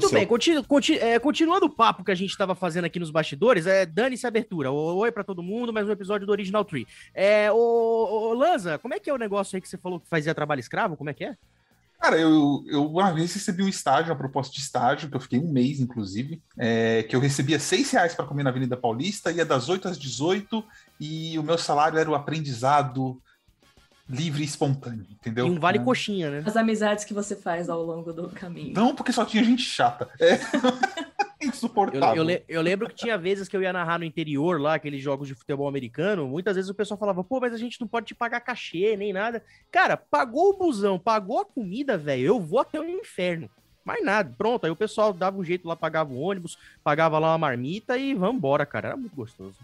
Muito bem, continu, continu, é, continuando o papo que a gente estava fazendo aqui nos bastidores, é, dane-se a abertura. Oi para todo mundo, mais um episódio do Original Tree. É, ô, ô, Lanza, como é que é o negócio aí que você falou que fazia trabalho escravo? Como é que é? Cara, eu, eu uma vez recebi um estágio, uma proposta de estágio, que eu fiquei um mês, inclusive, é, que eu recebia seis reais para comer na Avenida Paulista, ia das 8 às 18, e o meu salário era o aprendizado livre e espontâneo, entendeu? E um vale coxinha, né? As amizades que você faz ao longo do caminho. Não, porque só tinha gente chata. É. Insuportável. Eu, eu, eu, lembro que tinha vezes que eu ia narrar no interior lá, aqueles jogos de futebol americano, muitas vezes o pessoal falava, pô, mas a gente não pode te pagar cachê, nem nada. Cara, pagou o busão, pagou a comida, velho, eu vou até o inferno. Mais nada, pronto. Aí o pessoal dava um jeito lá, pagava o ônibus, pagava lá uma marmita e vambora, cara. Era muito gostoso.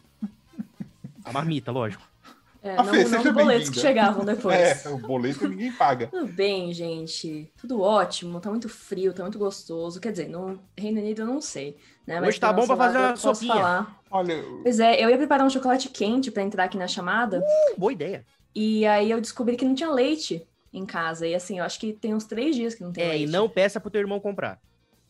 A marmita, lógico. É, não, Fê, não boletos que chegavam depois. É, o boleto ninguém paga. Tudo bem, gente. Tudo ótimo. Tá muito frio, tá muito gostoso. Quer dizer, no Reino Unido eu não sei. Né? Mas Hoje tá bom pra fazer uma sopinha. Falar. Olha... Pois é, eu ia preparar um chocolate quente para entrar aqui na chamada. Uh, boa ideia. E aí eu descobri que não tinha leite em casa. E assim, eu acho que tem uns três dias que não tem é, leite. É, e não peça pro teu irmão comprar.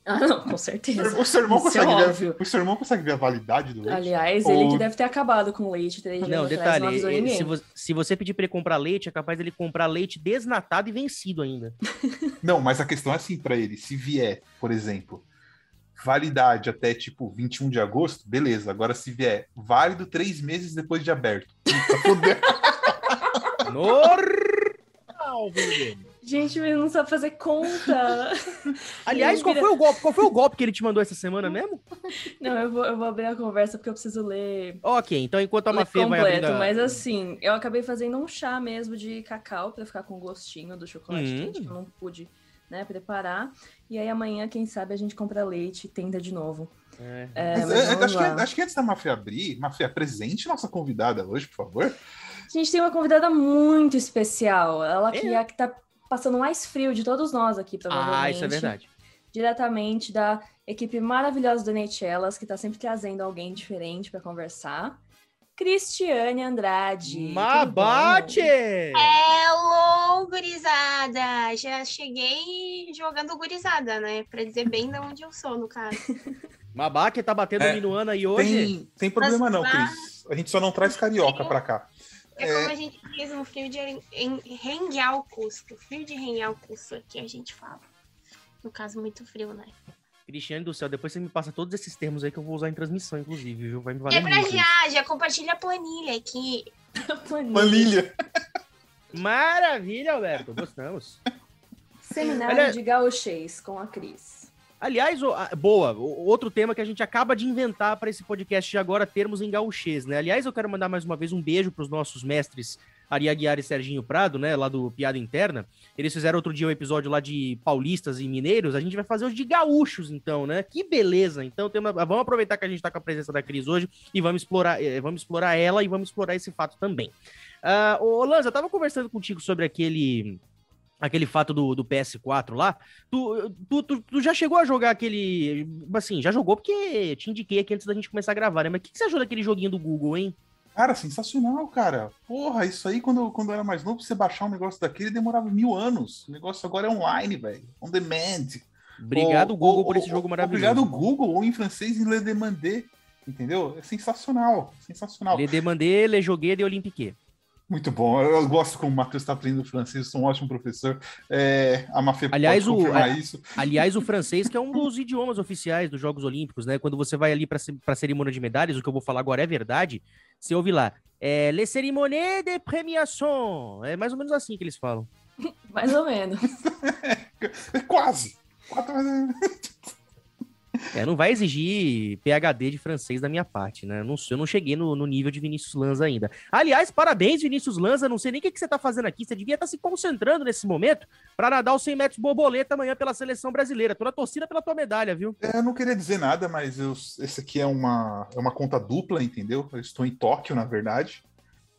Ah, não, com certeza. O seu irmão, é consegue, é ver, o seu irmão consegue ver a validade do leite? Aliás, Ou... ele que deve ter acabado com leite três Não, detalhe, não ele, se, você, se você pedir para ele comprar leite, é capaz dele comprar leite desnatado e vencido ainda. não, mas a questão é assim para ele, se vier, por exemplo, validade até tipo 21 de agosto, beleza. Agora se vier válido três meses depois de aberto. Normal. Gente, ele não sabe fazer conta. Aliás, qual foi o golpe? Qual foi o golpe que ele te mandou essa semana mesmo? Não, eu vou, eu vou abrir a conversa porque eu preciso ler. Ok, então enquanto a Mafê vai abrir. A... Mas assim, eu acabei fazendo um chá mesmo de cacau para ficar com o gostinho do chocolate hum. quente, que eu não pude né, preparar. E aí amanhã, quem sabe, a gente compra leite e tenta de novo. É. É, mas, mas é, acho, que, acho, que, antes da Mafia abrir, Mafia, presente nossa convidada hoje, por favor. A gente tem uma convidada muito especial. Ela que é, é que tá passando mais frio de todos nós aqui, provavelmente. Ah, isso é verdade. Diretamente da equipe maravilhosa do Neitelas, que está sempre trazendo alguém diferente para conversar. Cristiane Andrade. Mabate! Hello, gurizada! Já cheguei jogando gurizada, né? Para dizer bem de onde eu sou, no caso. Mabate tá batendo é, Minuano aí hoje? Tem, tem problema Mas, não, Cris. A gente só não traz carioca para cá. É, é, como a gente diz no frio de renguear o custo. Frio de renguear o custo aqui a gente fala. No caso, muito frio, né? Cristiane do céu, depois você me passa todos esses termos aí que eu vou usar em transmissão, inclusive, viu? Vai me valer É pra já, já compartilha a planilha aqui. planilha. Maravilha, Alberto, gostamos. Seminário Olha... de gauchês com a Cris. Aliás, boa, outro tema que a gente acaba de inventar para esse podcast de agora, termos em gauchês, né? Aliás, eu quero mandar mais uma vez um beijo para os nossos mestres Ari Aguiar e Serginho Prado, né, lá do Piada Interna. Eles fizeram outro dia um episódio lá de paulistas e mineiros, a gente vai fazer os de gaúchos, então, né? Que beleza! Então, uma... vamos aproveitar que a gente está com a presença da Cris hoje e vamos explorar, eh, vamos explorar ela e vamos explorar esse fato também. Uh, ô, Lanza, eu tava conversando contigo sobre aquele aquele fato do, do PS4 lá, tu, tu, tu, tu, já chegou a jogar aquele. Assim, já jogou porque te indiquei aqui antes da gente começar a gravar, né? Mas o que, que você achou daquele joguinho do Google, hein? Cara, sensacional, cara. Porra, isso aí, quando, quando eu era mais novo, você baixar um negócio daquele demorava mil anos. O negócio agora é online, velho. On demand. Obrigado, ou, Google, ou, por esse jogo maravilhoso. Obrigado, Google, ou em francês, em Le Demandé. Entendeu? É sensacional. Sensacional. Le Demandé, Le Jogué de Olympique. Muito bom. Eu gosto como o Matheus está aprendendo francês, sou um ótimo professor. É, a Mafê aliás, pode confirmar o, isso. Aliás, o francês, que é um dos idiomas oficiais dos Jogos Olímpicos, né? Quando você vai ali para a cerimônia de medalhas, o que eu vou falar agora é verdade. Você ouve lá, é, Les cérémonies de premiation. É mais ou menos assim que eles falam. mais ou menos. é, quase. Quatro é, não vai exigir PHD de francês da minha parte, né? Eu não, eu não cheguei no, no, nível de Vinícius Lanza ainda. Aliás, parabéns, Vinícius Lanza. Não sei nem o que, que você tá fazendo aqui. Você devia estar tá se concentrando nesse momento para nadar os 100 metros borboleta amanhã pela seleção brasileira. Tô na torcida pela tua medalha, viu? É, eu não queria dizer nada, mas eu, esse aqui é uma, é uma conta dupla, entendeu? Eu estou em Tóquio, na verdade.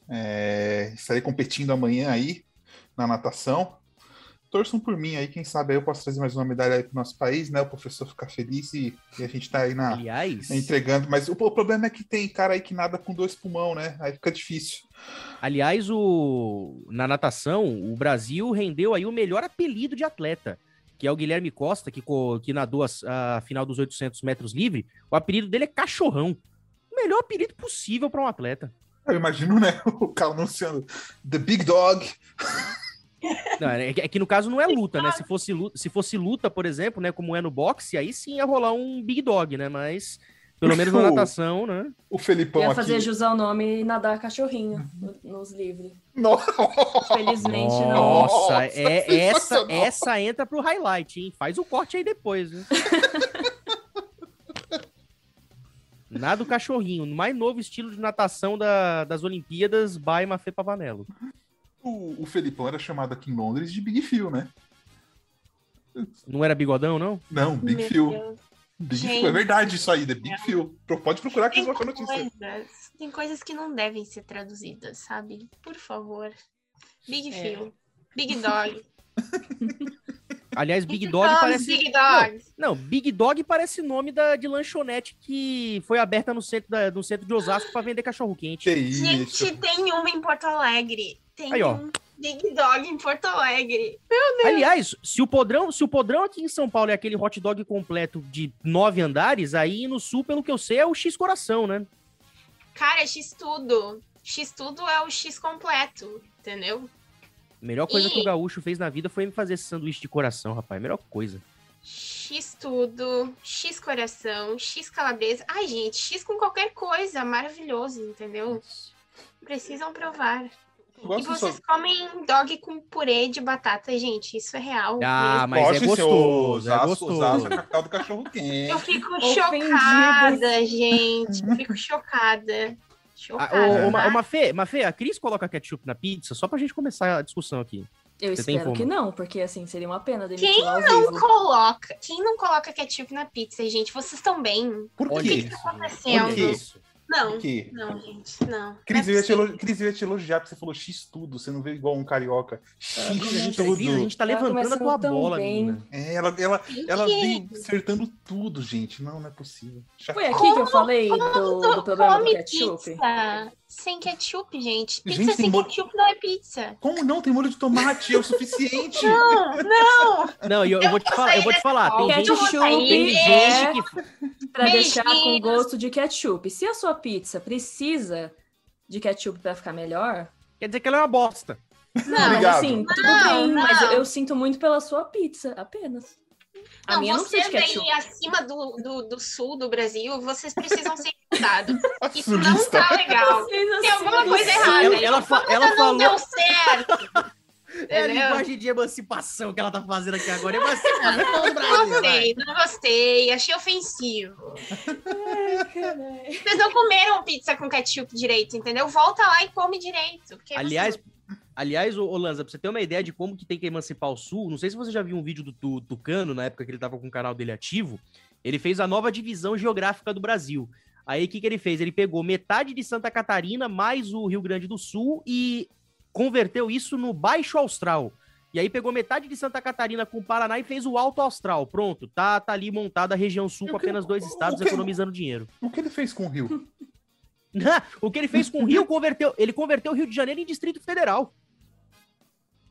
É, estarei competindo amanhã aí na natação torçam por mim aí, quem sabe aí eu posso trazer mais uma medalha aí pro nosso país, né? O professor ficar feliz e, e a gente tá aí na Aliás, entregando. Mas o, o, problema é que tem cara aí que nada com dois pulmão, né? Aí fica difícil. Aliás, o na natação, o Brasil rendeu aí o melhor apelido de atleta que é o Guilherme Costa, que, que nadou a, a final dos 800 metros livre, o apelido dele é Cachorrão. O melhor apelido possível para um atleta. Eu imagino, né? O cara anunciando The Big Dog. Não, é, que- é que no caso não é luta, né? Se fosse luta, se fosse luta, por exemplo, né, como é no boxe, aí sim ia rolar um Big Dog, né? Mas pelo menos na O- natação, né? O Felipão Ia aqui. fazer jus ao nome e nadar cachorrinho no- nos livres. Nossa, Felizmente não. Nossa, é, essa, essa entra pro highlight, hein? Faz o corte aí depois, né? Nada do cachorrinho, no mais novo estilo de natação da- das Olimpíadas, by Mafê Pavanello. O, o Felipão era chamado aqui em Londres de Big Phil, né? Não era bigodão, não? Não, Big Meu Phil. Deus. Big Gente. Phil. É verdade isso aí, The Big Phil. Pode procurar que Tem vocês vão notícia. coisas, tem coisas que não devem ser traduzidas, sabe? Por favor. Big É. Phil. Big Dog. Aliás, Big Dog comes parece. Big Dog. Não, Big Dog parece nome da, de lanchonete que foi aberta no centro, da- no centro de Osasco pra vender cachorro quente. Que isso. Gente, tem uma em Porto Alegre. Tem Aí, ó. um Big Dog em Porto Alegre. Aliás, se o podrão, se o podrão aqui em São Paulo é aquele hot dog completo de nove andares, aí no sul, pelo que eu sei, é o X coração, né? Cara, é X tudo. X tudo é o X completo, entendeu? A melhor coisa E- que o gaúcho fez na vida foi me fazer esse sanduíche de coração, rapaz. Melhor coisa. X tudo, X coração, X calabresa. Ai, gente, X com qualquer coisa, maravilhoso, entendeu? Precisam provar. E vocês só- comem dog com purê de batata, gente, isso é real. Ah, mesmo. mas é Gosto, seu gostoso, é gostoso. Osasco é capital do cachorro quente. Eu fico chocada, gente. Eu fico chocada. Ah, Chocada. ô, ô, Ma- tá? ô, Mafê, Mafê, a Cris coloca ketchup na pizza só pra gente começar a discussão aqui. Eu Você espero que não, porque assim seria uma pena demitir Quem não vivo. coloca? Quem não coloca ketchup na pizza, gente? Vocês estão bem? Por Olha quê? isso, acontecendo? Olha isso. Não, não, gente, não. Cris, Não eu é ia, te possível. elo- Cris, eu ia te elogiar porque você falou X tudo. Você não veio igual um carioca. X Cris, a gente, tudo. Cris, a gente tá levantando a tua bola, bem. menina. É, ela, ela, ela Que? vem acertando tudo, gente. Não, não é possível. Já- Foi aqui que eu falei do, do problema do ketchup? pizza sem ketchup, gente. Pizza Gente, sem molho- ketchup não é pizza. Como não? Tem molho de tomate, é o suficiente. Não, não. Não, e eu, eu vou te falar, eu vou te falar, tem Eu sair tem gente que Pra deixar com gosto de ketchup. Se a sua pizza precisa de ketchup pra ficar melhor, quer dizer que ela é uma bosta. não, Obrigado. mas assim, tudo Não, bem, mas não. eu, eu sinto muito pela sua pizza, apenas. A Não, minha não precisa de ketchup. aí acima do, do, do sul do Brasil, vocês precisam ser estudados. Isso não tá legal. Tem alguma coisa não- errada. Ela- ela fa- ela não falou- deu certo. É a linguagem de emancipação que ela tá fazendo aqui agora. Emancipação do Não Brasil. vai. gostei, não gostei, achei ofensivo. Ai. Vocês não comeram pizza com ketchup direito, entendeu? Volta lá e come direito. porque Aliás, você- aliás, ô, ô Lanza, pra você ter uma ideia de como que tem que emancipar o Sul, não sei se você já viu um vídeo do, Tu- Tucano, na época que ele tava com o canal dele ativo, ele fez a nova divisão geográfica do Brasil. Aí o que, que ele fez? Ele pegou metade de Santa Catarina mais o Rio Grande do Sul e converteu isso no Baixo Austral. E aí pegou metade de Santa Catarina com o Paraná e fez o Alto Austral. Pronto, tá, tá ali montada a região sul com apenas dois estados que- economizando dinheiro. O que ele fez com o Rio? o que ele fez com o Rio, converteu, ele converteu o Rio de Janeiro em Distrito Federal.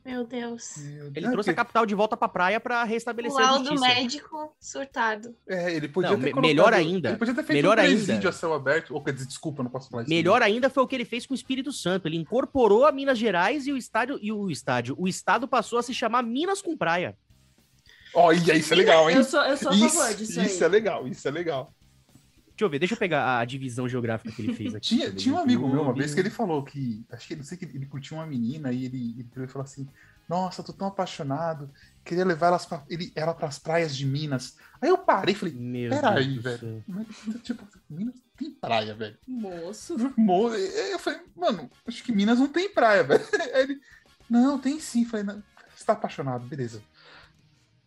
Meu Deus. Ele trouxe a capital de volta pra praia pra O restabelecer a laudo justiça. médico surtado. É, ele podia Não, ter me- colocado- melhor ainda. Ele podia ter feito Melhor um ainda. presídio a céu aberto. Ou quer dizer, desculpa, eu não posso falar isso. Melhor ainda foi o que ele fez com o Espírito Santo. Ele incorporou a Minas Gerais e o estádio e o estádio. O estado passou a se chamar Minas com Praia. Ó, e aí, isso é legal, hein? Eu sou, eu sou a favor Isso, disso isso é aí. legal, isso é legal. Deixa eu ver, deixa eu pegar a divisão geográfica que ele fez aqui. Tinha, Cadê? tinha um amigo meu uma vez que ele falou que. Acho que não sei que ele curtiu uma menina e ele, ele falou assim: Nossa, tô tão apaixonado, queria levar elas pra, ele, ela pras praias de Minas. Aí eu parei e falei: Meu Peraí, velho. Mas, tipo, Minas tem praia, velho. Moço. Mo- Eu falei, mano, acho que Minas não tem praia, velho. Aí ele, não, tem sim. Eu falei, você tá apaixonado, beleza.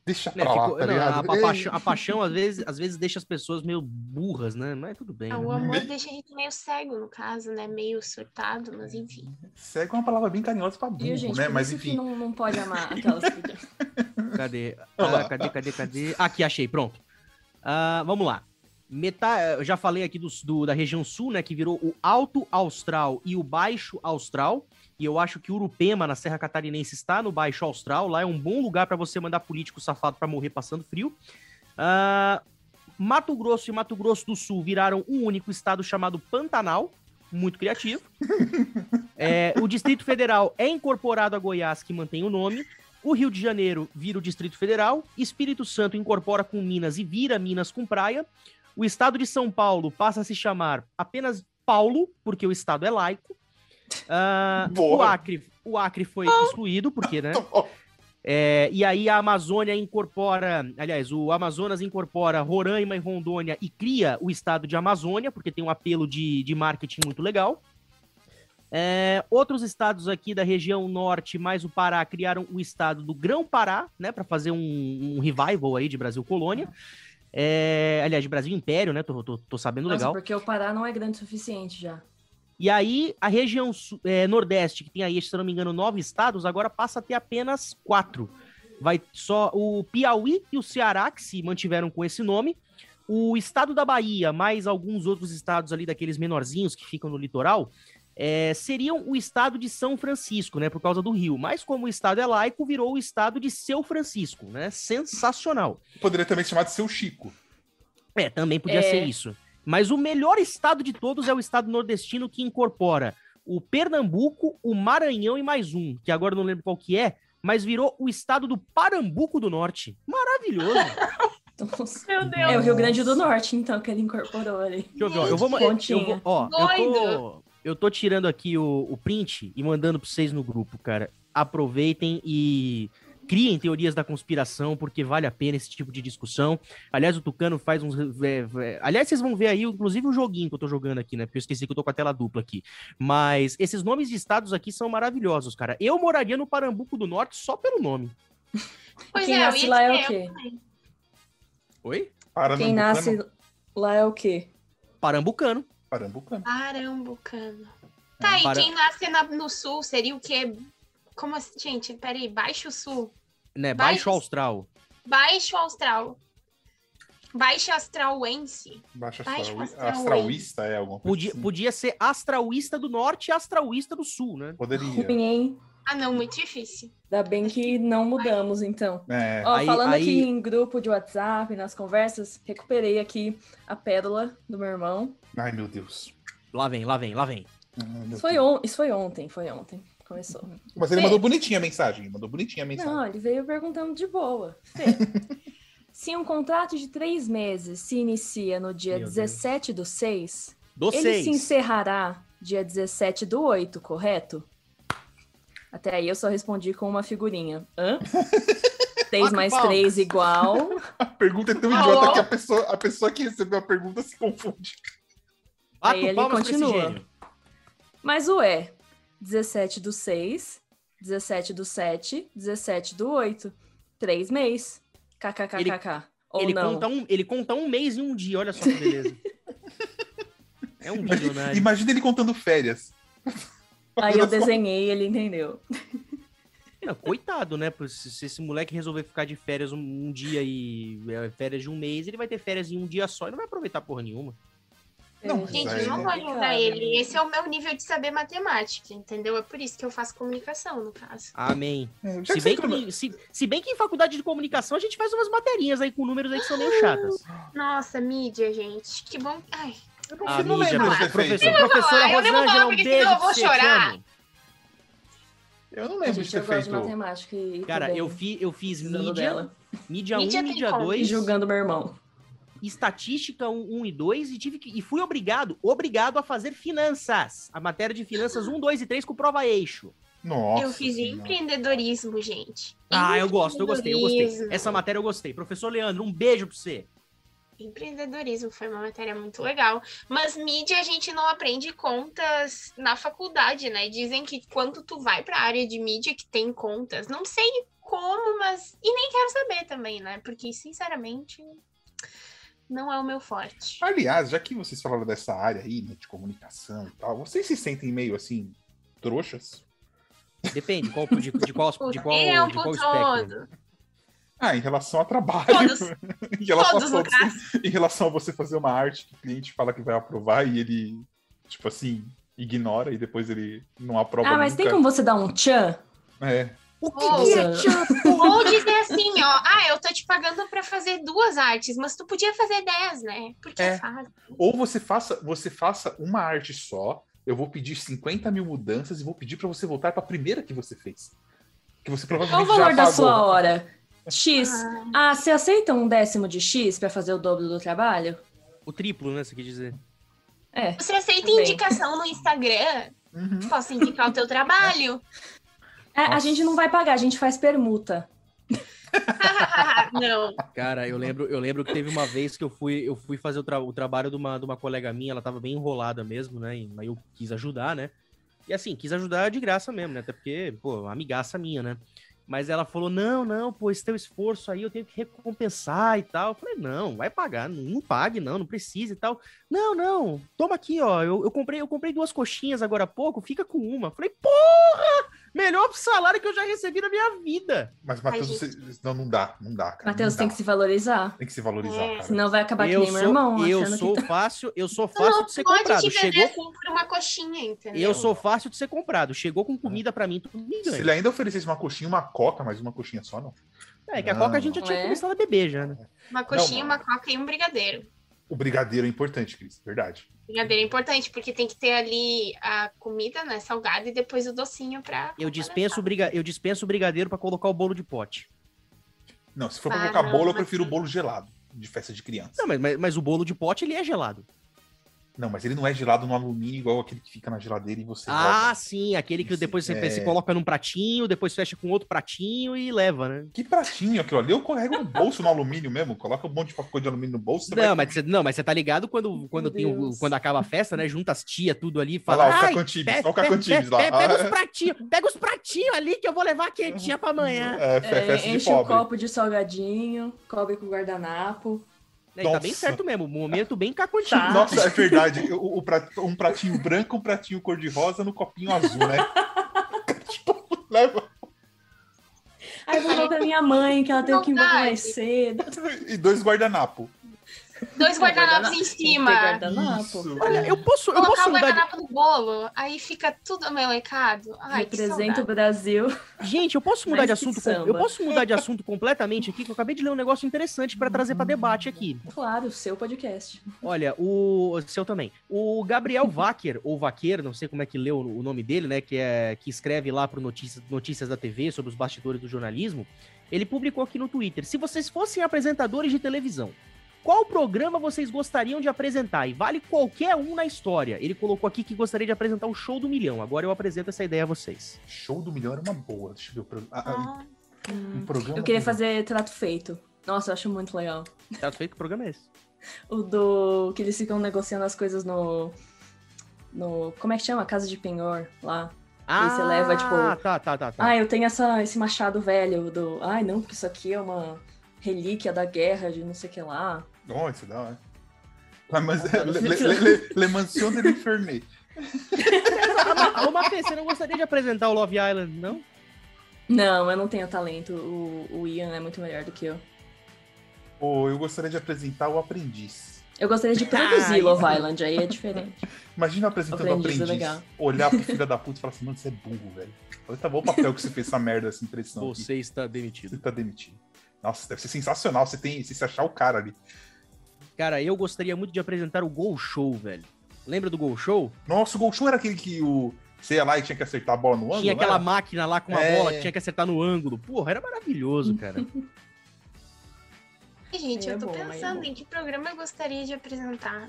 Deixa Né, pra lá, ficou- tá não, a, a É, paixão, a paixão, às, vezes, às vezes deixa as pessoas meio burras, né? Mas tudo bem. Ah, né? o amor deixa a gente meio cego, no caso, né? Meio surtado, mas enfim. Cego é uma palavra bem carinhosa pra burro, gente? né? Mas isso que enfim. não, não pode amar aquelas que... Cadê? Ah, cadê, cadê, cadê? Aqui, achei, pronto. Ah, vamos lá. Meta... Eu já falei aqui do, do, da região sul, né? Que virou o Alto Austral e o Baixo Austral. E eu acho que Urupema, na Serra Catarinense, está no Baixo Austral. Lá é um bom lugar para você mandar político safado para morrer passando frio. Uh, Mato Grosso e Mato Grosso do Sul viraram um único estado chamado Pantanal. Muito criativo. é, o Distrito Federal é incorporado a Goiás, que mantém o nome. O Rio de Janeiro vira o Distrito Federal. Espírito Santo incorpora com Minas e vira Minas com praia. O estado de São Paulo passa a se chamar apenas Paulo, porque o estado é laico. Uh, o, Acre, o Acre foi excluído, porque, né? É, e aí a Amazônia incorpora, aliás, o Amazonas incorpora Roraima e Rondônia e cria o estado de Amazônia, porque tem um apelo de, de marketing muito legal. É, outros estados aqui da região norte, mais o Pará, criaram o estado do Grão-Pará, né, para fazer um, um, revival aí de Brasil Colônia. É, aliás, de Brasil Império, né? Tô, tô, tô sabendo Nossa, legal. Porque o Pará não é grande o suficiente já. E aí, a região é, Nordeste, que tem aí, se não me engano, nove estados, agora passa a ter apenas quatro. Vai só o Piauí e o Ceará, que se mantiveram com esse nome. O estado da Bahia, mais alguns outros estados ali, daqueles menorzinhos que ficam no litoral, é, seriam o estado de São Francisco, né? Por causa do Rio. Mas como o estado é laico, virou o estado de Seu Francisco, né? Sensacional. Poderia também se chamar de Seu Chico. É, também podia é... ser isso. Mas o melhor estado de todos é o estado nordestino que incorpora o Pernambuco, o Maranhão e mais um, que agora não lembro qual que é, mas virou o estado do Parambuco do Norte. Maravilhoso! Meu Deus. É o Rio Grande do Norte, então, que ele incorporou ali. Deixa eu ver, ó, eu vou... Eu vou ó, eu tô, eu tô tirando aqui o, o print e mandando pra vocês no grupo, cara. Aproveitem e criem teorias da conspiração, porque vale a pena esse tipo de discussão. Aliás, o Tucano faz uns. É, é, aliás, vocês vão ver aí, inclusive, o joguinho que eu tô jogando aqui, né? Porque eu esqueci que eu tô com a tela dupla aqui. Mas esses nomes de estados aqui são maravilhosos, cara. Eu moraria no Parambuco do Norte só pelo nome. Pois Quem é, nasce lá é o quê? Oi? Quem nasce lá é o quê? Parambucano. Parambucano. Parambucano. Tá, e Para... quem nasce na, no sul seria o quê? Como assim? Gente, peraí, Baixo Sul. Né, Baixo, Baixo Austral. Baixo Austral. Baixo Astrauense. Baixo, Baixo Astrauista é alguma coisa podia, assim. podia ser Astrauísta do Norte e Astrauísta do Sul, né? Poderia. Ruim, hein? Ah, não, muito difícil. Ainda bem que não mudamos, então. É. Ó, aí, falando aí... aqui em grupo de WhatsApp, nas conversas, recuperei aqui a pérola do meu irmão. Ai, meu Deus. Lá vem, lá vem, lá vem. Isso foi, on... Isso foi ontem, foi ontem. Começou. Mas ele Fê. mandou bonitinha a mensagem. Mandou bonitinha a mensagem. Não, ele veio perguntando de boa. se um contrato de três meses se inicia no dia Meu 17 Deus. do 6, do ele 6. se encerrará dia 17 do 8, correto? Até aí eu só respondi com uma figurinha. Hã? 3 mais 3 igual. A pergunta é tão idiota que a pessoa, a pessoa que recebeu a pergunta se confunde. Aí ele continua. Mas o é 17 do 6, 17 do 7, 17 do 8. Três meses. KKKKK. Ele, Ou ele não. Conta um, ele conta um mês e um dia, olha só que beleza. é um milionário. Imagina ele contando férias. Aí eu desenhei ele entendeu. Não, coitado, né? Se esse moleque resolver ficar de férias um, um, dia e é, férias de um mês, ele vai ter férias em um dia só e não vai aproveitar porra nenhuma. Não, gente, eu não vou ajudar ele. Esse é o meu nível de saber matemática, entendeu? É por isso que eu faço comunicação, no caso. Amém. É, se, bem que, se, se, bem que em faculdade de comunicação a gente faz umas materinhas aí com números aí que são meio chatas. Nossa, mídia, gente. Que bom. Ai. Eu não, a não mídia, lembro professor, professora Rosângela, um beijo eu vou chorar. Eu não lembro de ter feito. Matemática e Cara, eu, fi, eu fiz mídia, mídia 1, mídia 2. Julgando meu irmão estatística 1, 1 e 2 e tive que, e fui obrigado, obrigado a fazer finanças. A matéria de finanças 1, 2 e 3 com prova eixo. Nossa. Eu fiz empreendedorismo, gente. Ah, eu gosto, eu gostei, eu gostei. Essa matéria eu gostei. Professor Leandro, um beijo pra você. Empreendedorismo foi uma matéria muito legal. Mas mídia a gente não aprende contas na faculdade, né? Dizem que quando tu vai para a área de mídia que tem contas, não sei como, mas e nem quero saber também, né? Porque sinceramente não é o meu forte. Aliás, já que vocês falaram dessa área aí, né, de comunicação e tal, vocês se sentem meio assim, trouxas? Depende, qual, de, de qual, de qual, de qual espectro. Ah, em relação a trabalho. Todos. em, relação todos a todos, em relação a você fazer uma arte que o cliente fala que vai aprovar e ele, tipo assim, ignora e depois ele não aprova. Ah, mas nunca. tem como você dar um tchan? É. O que, que é tchan? Ou dizer assim, ó, ah, eu tô te pagando para fazer duas artes, mas tu podia fazer dez, né? Porque é, é fácil. Ou você faça, você faça uma arte só, eu vou pedir 50 mil mudanças e vou pedir para você voltar para a primeira que você fez. Que você provavelmente Qual o valor da sua hora? X. Ah. ah, você aceita um décimo de X para fazer o dobro do trabalho? O triplo, né? Você quer dizer? É. Você aceita também. indicação no Instagram? Uhum. Posso indicar o teu trabalho? É, a gente não vai pagar, a gente faz permuta. não. Cara, eu lembro, eu lembro que teve uma vez que eu fui, eu fui fazer o, tra o trabalho de uma, de uma colega minha, ela tava bem enrolada mesmo, né? E, aí eu quis ajudar, né? E assim, quis ajudar de graça mesmo, né? Até porque, pô, amigaça minha, né? Mas ela falou: não, não, pô, esse teu esforço aí eu tenho que recompensar e tal. Eu falei, não, vai pagar, não, não pague, não, não precisa e tal. Não, não, toma aqui, ó. Eu, eu, comprei, eu comprei duas coxinhas agora há pouco, fica com uma. Eu falei, porra! Melhor salário que eu já recebi na minha vida. Mas, Matheus, você... não, não dá, não dá, cara. Matheus tem que se valorizar. Tem que se valorizar, é. cara. Senão vai acabar eu que nem sou, meu irmão. Eu sou tá... fácil, eu sou fácil não, de ser pode comprado. Te Chegou assim por uma coxinha, entendeu? Eu sou fácil de ser comprado. Chegou com comida pra mim, tudo me ganha. Se ele ainda oferecesse uma coxinha, uma coca, mas uma coxinha só, não. É, que a coca a gente já tinha é? começado a beber já, né? Uma coxinha, não, uma coca e um brigadeiro. O brigadeiro é importante, Cris, verdade. Brigadeiro é importante, porque tem que ter ali a comida, né, salgada, e depois o docinho pra... Eu dispenso, briga... eu dispenso o brigadeiro para colocar o bolo de pote. Não, se for pra colocar bolo, eu prefiro o bolo gelado, de festa de criança. Não, mas, mas, mas o bolo de pote, ele é gelado. Não, mas ele não é gelado no alumínio igual aquele que fica na geladeira e você. Ah, sim, aquele que depois você, é... você, coloca num pratinho, depois fecha com outro pratinho e leva, né? Que pratinho aquilo ali? Eu carrego no bolso no alumínio mesmo, coloca um monte de papel de alumínio no bolso. Não, vai... mas você, não, mas você tá ligado quando, quando, tem o, quando acaba a festa, né? Junta as tia tudo ali fala. Olha lá, o Cacantibes, olha o Cacantibes lá. Pega, os pratinhos, pega os pratinhos ali que eu vou levar quentinha pra amanhã. É, é, enche um copo de salgadinho, cobre com guardanapo. É, tá bem certo mesmo, um momento bem cacotinho. Tá. Nossa, é verdade. O, o um pratinho branco, um pratinho cor-de-rosa no copinho azul, né? tipo, leva. Aí eu vou pra minha mãe, que ela teve que ir embora mais cedo. E dois guardanapos. Dois guardanapos em cima. Guardanapo. Olha, eu posso, eu Colocar posso o guardanapo no bolo, aí fica tudo amelecado. Ai, Representa o Brasil. Gente, eu posso mudar de assunto. Eu posso mudar de assunto completamente aqui, que eu acabei de ler um negócio interessante para trazer para debate aqui. Claro, o seu podcast. Olha, o seu também. O Gabriel Vaquer, ou Vaquer, não sei como é que leu o nome dele, né, que é que escreve lá pro Notícias, Notícias da TV sobre os bastidores do jornalismo. Ele publicou aqui no Twitter: se vocês fossem apresentadores de televisão, qual programa vocês gostariam de apresentar? E vale qualquer um na história. Ele colocou aqui que gostaria de apresentar o Show do Milhão. Agora eu apresento essa ideia a vocês. Show do Milhão era uma boa. Deixa eu ver. Ah, ah, um programa. Eu queria fazer Trato Feito. Nossa, eu acho muito legal. Trato Feito, que programa é esse? O do. que eles ficam negociando as coisas no. No. Como é que chama? Casa de Penhor, lá. Ah, você leva, tipo. Tá, tá, tá, tá. Ah, eu tenho essa, esse machado velho do. Ai, não, porque isso aqui é uma relíquia da guerra de não sei o que lá. Oh, isso dá, é. Mas é, le, Mansion de l'Infernet. Ô, Mafê, você não gostaria de apresentar o Love Island, não? Não, eu não tenho talento. O, o Ian é muito melhor do que eu. Ou eu gostaria de apresentar o Aprendiz. Eu gostaria de produzir Love Island, aí é diferente. Imagina apresentando o Aprendiz, é Aprendiz olhar pro filho da puta e falar assim, mano, você é burro, velho. Olha, tá bom o papel que você fez essa merda, essa impressão. Você aqui. está demitido. Você está demitido. Nossa, deve ser sensacional você, tem, você se achar o cara ali. Cara, eu gostaria muito de apresentar o Gol Show, velho. Lembra do Gol Show? Nossa, o Gol Show era aquele que o. Você ia lá e tinha que acertar a bola no ângulo? Tinha aquela máquina lá com uma é... bola que tinha que acertar no ângulo. Porra, era maravilhoso, cara. Gente, é eu tô bom, é pensando é em que programa eu gostaria de apresentar.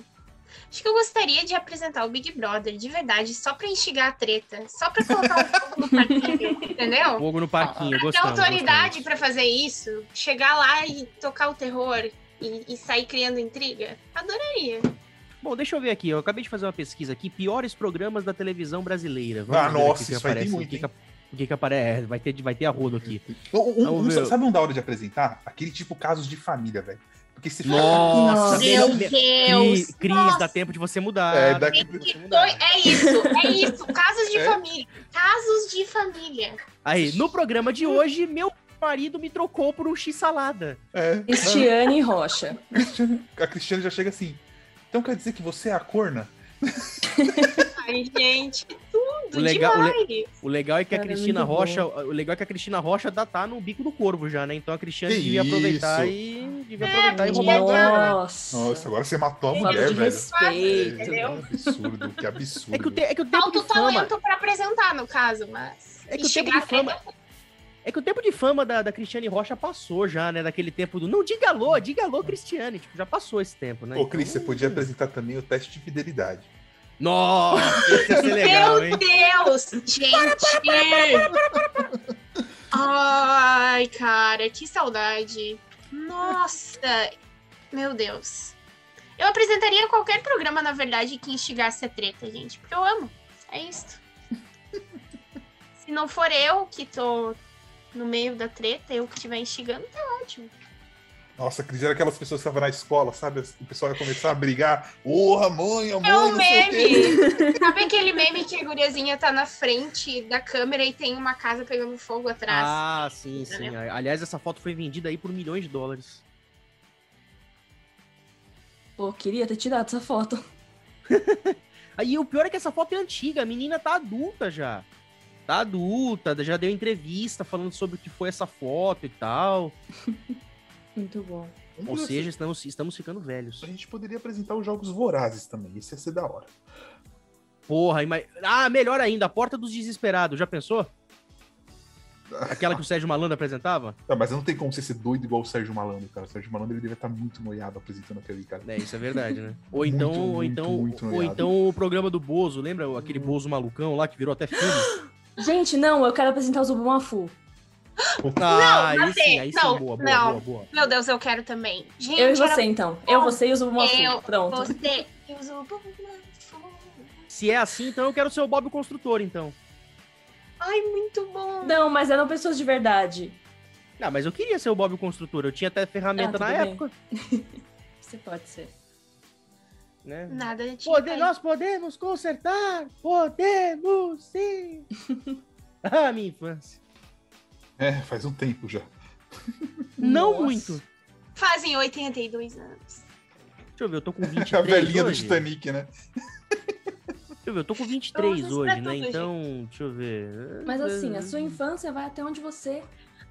Acho que eu gostaria de apresentar o Big Brother, de verdade, só pra instigar a treta, só pra colocar um fogo no parquinho, entendeu? Fogo no parquinho, gostei. Ter autoridade para fazer isso, chegar lá e tocar o terror, e, e sair criando intriga? Adoraria. Bom, deixa eu ver aqui. Eu acabei de fazer uma pesquisa aqui. Piores programas da televisão brasileira. Vamos ah, nossa, isso vai ter muito. O que, o que, que aparece? É, vai ter, vai ter a rodo aqui. Um, um, sabe um da hora de apresentar? Aquele tipo casos de família, velho. Porque se Nossa, meu Deus! Cris, Cris, dá tempo de você mudar. É, daqui... é isso, é isso. Casos de é? família. Casos de família. Aí, no programa de hoje, meu marido me trocou por um x-salada. É. Cristiane Rocha. A Cristiane já chega assim. Então quer dizer que você é a corna? Ai, gente, tudo o legal, o, le, o, legal é que a Cristina Rocha, bom. o legal é que a Cristina Rocha tá, tá no bico do corvo já, né? Então a Cristiane que devia isso? aproveitar e devia é, aproveitar e roubar Nossa. Nossa, agora você matou a mulher, velho. Respeito. Que absurdo, que absurdo. É que o, te, é que o tempo Falta de fama... talento pra apresentar, no caso, mas... É que o tempo de fama... É que o tempo de fama da, da Cristiane Rocha passou já, né? Daquele tempo do não diga alô, diga alô, Cristiane. Tipo, já passou esse tempo, né? Ô, Cris, então... você podia apresentar também o teste de fidelidade. Nossa, isso ia ser legal, Meu hein? Deus, gente! Para, para, para, para, Ai, cara, que saudade. Nossa, meu Deus. Eu apresentaria qualquer programa, na verdade, que instigasse a treta, gente, porque eu amo. É isso. Se não for eu que tô no meio da treta, eu que estiver instigando, tá ótimo. Nossa, Cris, era aquelas pessoas que estavam na escola, sabe? O pessoal ia começar a brigar. Porra, mãe, mãe, É um meme. sabe aquele meme que a guriazinha tá na frente da câmera e tem uma casa pegando fogo atrás? Ah, sim, sim. Aliás, essa foto foi vendida aí por milhões de dólares. Pô, queria ter tirado essa foto. aí o pior é que essa foto é antiga, a menina tá adulta já. Tá adulta, já deu entrevista falando sobre o que foi essa foto e tal. Muito bom. Ou seja, estamos, estamos ficando velhos. A gente poderia apresentar os jogos vorazes também. Isso ia ser da hora. Porra, ima... ah, melhor ainda, a Porta dos Desesperados, já pensou? Aquela que o Sérgio Malandro apresentava? Tá, mas não tem como você ser doido igual o Sérgio Malandro, cara. O Sérgio Malandro ele devia estar muito noiado apresentando aquele cara. É, isso é verdade, né? Ou então, muito, ou então, muito, ou então o programa do Bozo, lembra aquele Bozo malucão lá que virou até filme? Gente, não, eu quero apresentar o Zubumafu. Ah, não, aí sim, aí não, sim, boa, boa, não. Boa, boa, Meu Deus, eu quero também. Gente, eu e você, era... então. Eu, você e o Zubumafu. Eu, Pronto. Você e o Zubumafu. Se é assim, então eu quero ser o Bob Construtor, então. Ai, muito bom. Não, mas eram pessoas de verdade. Não, mas eu queria ser o Bob Construtor. Eu tinha até ferramenta ah, na bem. época. você pode ser. Né? Nada de Pode, Nós podemos consertar! Podemos sim! ah, minha infância. É, faz um tempo já. Não Nossa. muito. Fazem 82 anos. Deixa eu ver, eu tô com 23 A velhinha hoje. do Titanic, né? Deixa eu ver, eu tô com 23 hoje, né? Então, gente. deixa eu ver. Mas assim, a sua infância vai até onde você.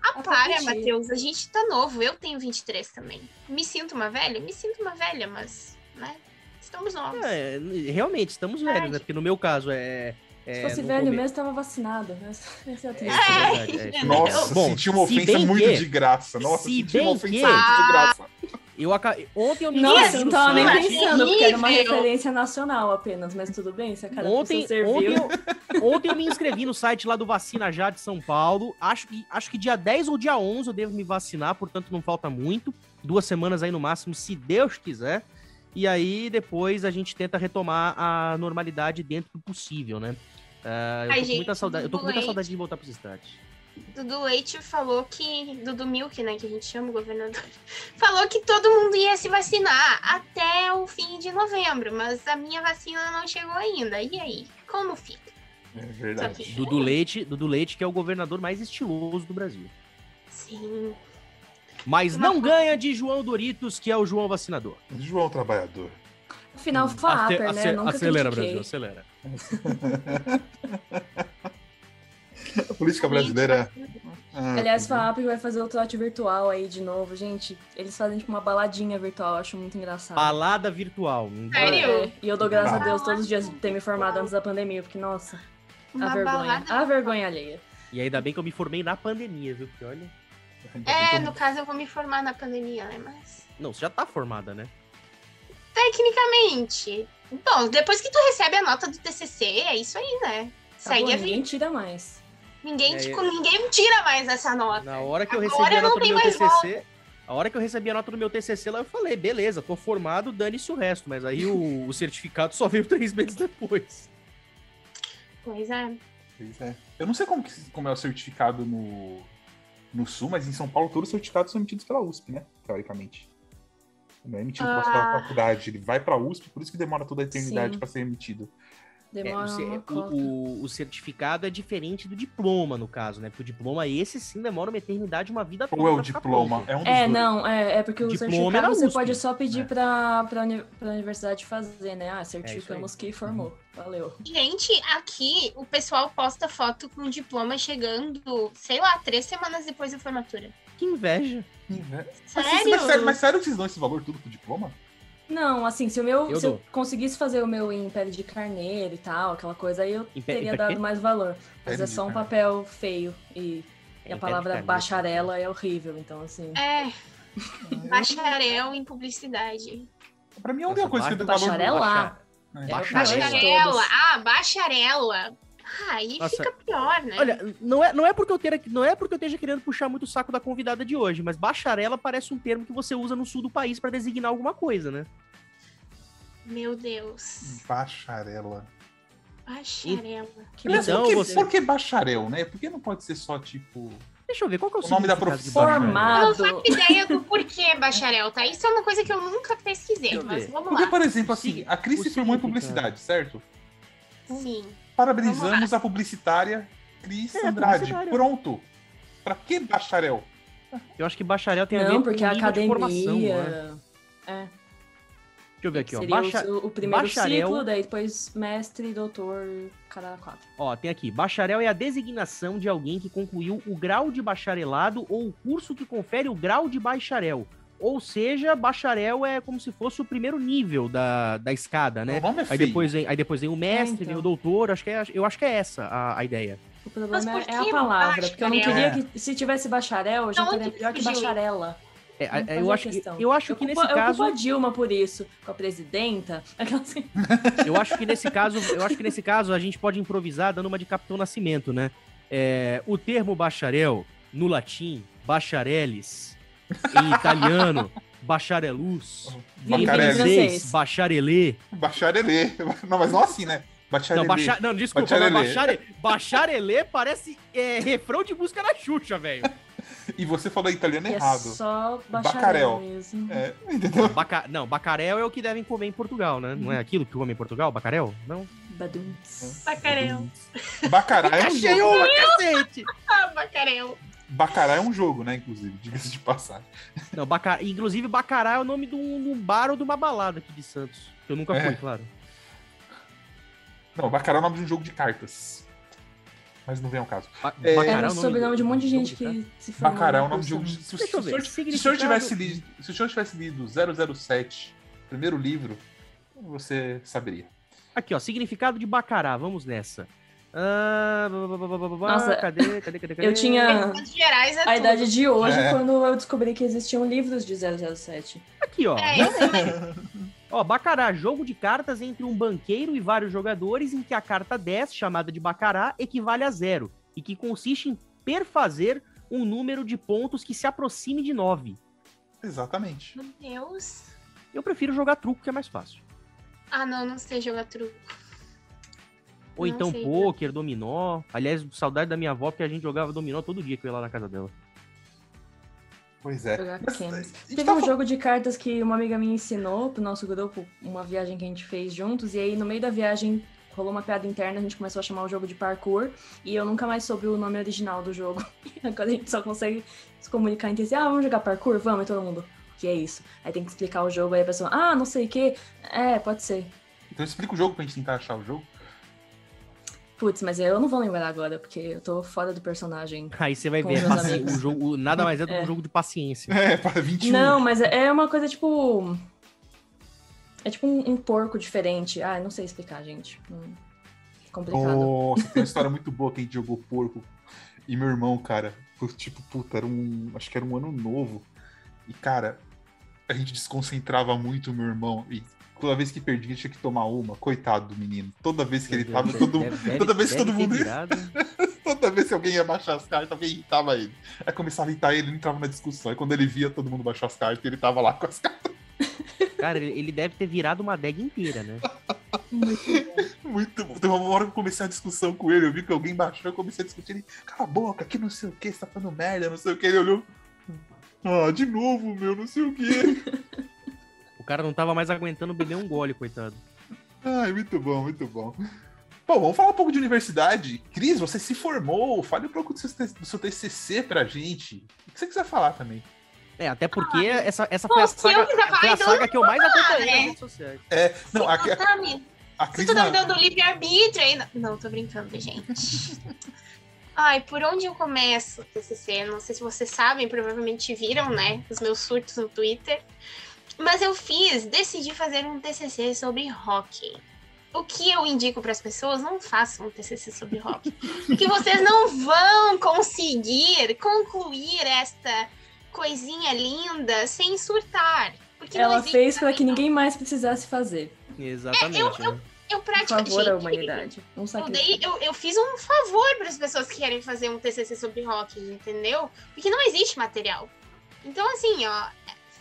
Ah, para, Matheus. A gente tá novo. Eu tenho 23 também. Me sinto uma velha? Me sinto uma velha, mas, né? Estamos novos. É, realmente, estamos velhos, né? Porque no meu caso é se fosse velho mesmo, tava vacinado. Essa é a triste. É, é, Nossa, Bom, senti uma ofensa muito que, de graça. Nossa, senti uma ofensa que, muito de graça. Eu. Ontem eu me Nossa, não tava nem pensando, porque era uma referência nacional apenas, mas tudo bem, se a cara ontem, serviu. Ontem eu, ontem eu me inscrevi no site lá do Vacina Já de São Paulo. Acho que, acho que dia 10 ou dia 11 eu devo me vacinar, portanto não falta muito. Duas semanas aí no máximo, se Deus quiser. E aí depois a gente tenta retomar a normalidade dentro do possível, né? Uh, eu, Ai, tô gente, muita saudade, eu tô com muita saudade de voltar pros estádios. Dudu Leite falou que. Dudu Milk, né? Que a gente chama o governador. Falou que todo mundo ia se vacinar até o fim de novembro, mas a minha vacina não chegou ainda. E aí? Como fica? É verdade. Dudu Leite, Dudu Leite, que é o governador mais estiloso do Brasil. Sim. Mas não ganha de João Doritos, que é o João Vacinador. João Trabalhador. Afinal, Faper, né? Nunca acelera, Brasil, acelera. a política brasileira. Ah, Aliás, FAP vai fazer o trote virtual aí de novo, gente. Eles fazem tipo uma baladinha virtual, eu acho muito engraçado. Balada virtual. Sério? É, e eu dou graças a Deus todos os dias de ter me formado antes da pandemia, porque, nossa, uma a vergonha. A vergonha alheia. E ainda bem que eu me formei na pandemia, viu? Porque olha. É, no caso eu vou me formar na pandemia, né? Mas. Não, você já tá formada, né? Tecnicamente. Bom, depois que tu recebe a nota do TCC, é isso aí, né? Tá Segue bom, a Ninguém tira mais. Ninguém, é, tipo, ninguém tira mais essa nota. Na hora que eu Agora recebi a nota do meu TCC, volta. a hora que eu recebi a nota do meu TCC lá, eu falei, beleza, tô formado, dane-se o resto. Mas aí o, o certificado só veio três meses depois. Pois é. Pois é. Eu não sei como, como é o certificado no, no Sul, mas em São Paulo todos os certificados são emitidos pela USP, né? Teoricamente. Não é emitido ah. pela faculdade, ele vai para a USP, por isso que demora toda a eternidade para ser emitido. Demora é, o, o, o, certificado é diferente do diploma, no caso, né? Porque o diploma, esse sim, demora uma eternidade, uma vida toda. Ou é o diploma? É, um é não, é, é porque o, o certificado é você pode só pedir é. pra, pra, pra universidade fazer, né? Ah, certificamos é que formou. Uhum. Valeu. Gente, aqui o pessoal posta foto com o diploma chegando, sei lá, três semanas depois da formatura. Que inveja. Que inveja. Sério? Mas, mas, sério? mas sério vocês dão esse valor tudo pro diploma? Não, assim, se, o meu, eu se eu conseguisse fazer o meu em pele de carneiro e tal, aquela coisa, aí eu teria dado mais valor. Mas é só um papel feio e, e a palavra bacharela é horrível, então assim. É. Bacharel em publicidade. Pra mim é a única coisa que eu dou valor. Bacharela. É. Bacharela. Ah, bacharela. Ah, aí Nossa, fica pior, né? Olha, não é, não, é porque eu ter, não é porque eu esteja querendo puxar muito o saco da convidada de hoje, mas bacharela parece um termo que você usa no sul do país para designar alguma coisa, né? Meu Deus. Bacharela. Bacharela. Que então, por, que, você... por que bacharel, né? Por que não pode ser só, tipo... Deixa eu ver, qual que é o, o nome da profissão? Formado. Eu não faço ideia do porquê bacharel, tá? Isso é uma coisa que eu nunca pesquisei, mas vamos Porque, lá. por exemplo, assim, a Cris se formou em publicidade, certo? Sim. Parabenizamos a publicitária Cris é, Andrade. Pronto. Pra que bacharel? Eu acho que bacharel tem a ver porque com a academia. Formação, né? É. Deixa eu ver aqui, ó. Bacha... O, o primeiro bacharel... ciclo, daí depois mestre, doutor, cada quatro. Ó, tem aqui. Bacharel é a designação de alguém que concluiu o grau de bacharelado ou o curso que confere o grau de bacharel ou seja, bacharel é como se fosse o primeiro nível da, da escada, né? É aí, depois vem, aí depois vem o mestre, é, então. vem o doutor, acho que é, eu acho que é essa a, a ideia. O problema é a palavra, porque eu não queria que, se tivesse bacharel, eu já teria melhor que bacharela. É, é eu, acho, eu acho eu que culpo, nesse eu caso. Eu a Dilma por isso, com a presidenta. Assim. eu acho que nesse caso, eu acho que nesse caso a gente pode improvisar dando uma de Capitão Nascimento, né? É, o termo bacharel, no latim, bachareles, em italiano, bacharelus. Em francês, bacharelê. Bacharelê. Não, mas não assim, né? Bacharelê. Não, bacha... não desculpa, bacharelê. Bachare... bacharelê parece é, refrão de música na Xuxa, velho. E você falou italiano é errado. só bacharel mesmo. É, entendeu? Baca... Não, bacarel é o que devem comer em Portugal, né? Não é aquilo que comem em Portugal, bacarel? Não? Baduns. Bacarel. Bacarel é cacete! ah, bacarel. Bacará é um jogo, né? Inclusive, diga-se de passagem. Não, Bacar... Inclusive, Bacará é o nome de um, bar ou de uma balada aqui de Santos. Que eu nunca é. fui, claro. Não, Bacará é o nome de um jogo de cartas. Mas não vem ao caso. Ba é, Bacará é o sobrenome de um monte de gente que se formou. Bacará é o nome de um jogo de... Se, se, se, o senhor tivesse lido, se o senhor tivesse lido 007, primeiro livro, você saberia. Aqui, ó, significado de Bacará, vamos nessa. Ah, Nossa, cadê, cadê, cadê, cadê? Eu tinha Gerais é a idade de hoje é. quando eu descobri que existiam livros de 007. Aqui, ó. É, ó, Bacará, jogo de cartas entre um banqueiro e vários jogadores em que a carta 10, chamada de Bacará, equivale a zero e que consiste em perfazer um número de pontos que se aproxime de 9. Exatamente. Meu Deus. Eu prefiro jogar truco, que é mais fácil. Ah, não, não sei jogar truco. Ou então sei, pôquer, dominó. Aliás, saudade da minha avó, porque a gente jogava dominó todo dia que eu ia lá na casa dela. Pois é. Mas, Teve tá um jogo de cartas que uma amiga minha ensinou pro nosso grupo, uma viagem que a gente fez juntos, e aí no meio da viagem rolou uma piada interna, a gente começou a chamar o jogo de parkour, e eu nunca mais soube o nome original do jogo. Agora a gente só consegue se comunicar entre si, ah, vamos jogar parkour? Vamos, e todo mundo. Que é isso? Aí tem que explicar o jogo, aí a pessoa, ah, não sei o que. É, pode ser. Então explica o jogo pra gente tentar achar o jogo. Putz, mas eu não vou lembrar agora, porque eu tô fora do personagem. Aí você vai ver, o jogo, nada mais é do que é. um jogo de paciência. É, para 21. Não, mas é uma coisa tipo. É tipo um, um porco diferente. Ah, não sei explicar, gente. Hum, complicado. Nossa, tem uma história muito boa que a gente jogou porco. E meu irmão, cara, tipo, puta, era um. Acho que era um ano novo. E, cara, a gente desconcentrava muito o meu irmão. E toda vez que perdia tinha que tomar uma. Coitado do menino. Toda vez que ele tava, todo, deve, toda vez que todo mundo. toda vez que alguém ia baixar as cartas, alguém irritava ele. Aí começava a irritar ele, ele entrava na discussão. Aí quando ele via todo mundo baixar as cartas, ele tava lá com as cartas. Cara, ele deve ter virado uma adega inteira, né? Muito bom. Tem uma hora que eu comecei a discussão com ele, eu vi que alguém baixou, eu comecei a discutir. Ele, cala a boca, que não sei o que, você tá falando merda, não sei o que. Ele olhou. Ah, de novo, meu, não sei o que. O cara não tava mais aguentando beber um gole, coitado. Ai, muito bom, muito bom. Pô, vamos falar um pouco de universidade. Cris, você se formou. Fale um pouco do seu, do seu TCC pra gente. O que você quiser falar também. É, até porque ah, essa, essa foi a saga, foi a saga que eu mais acompanhei nas redes sociais. É, não, aqui, a, a Cris... Você tá me dando livre-arbítrio aí? Não, tô brincando, gente. Ai, por onde eu começo o TCC? Não sei se vocês sabem, provavelmente viram, né? Os meus surtos no Twitter. Mas eu fiz, decidi fazer um TCC sobre hockey. O que eu indico para as pessoas, não façam um TCC sobre hockey. porque vocês não vão conseguir concluir esta coisinha linda sem surtar. Porque Ela fez para que ninguém mais precisasse fazer. Exatamente. É, eu, eu, eu praticamente. Por favor, a humanidade. eu, dei, eu, eu fiz um favor para as pessoas que querem fazer um TCC sobre rock, entendeu? Porque não existe material. Então, assim, ó,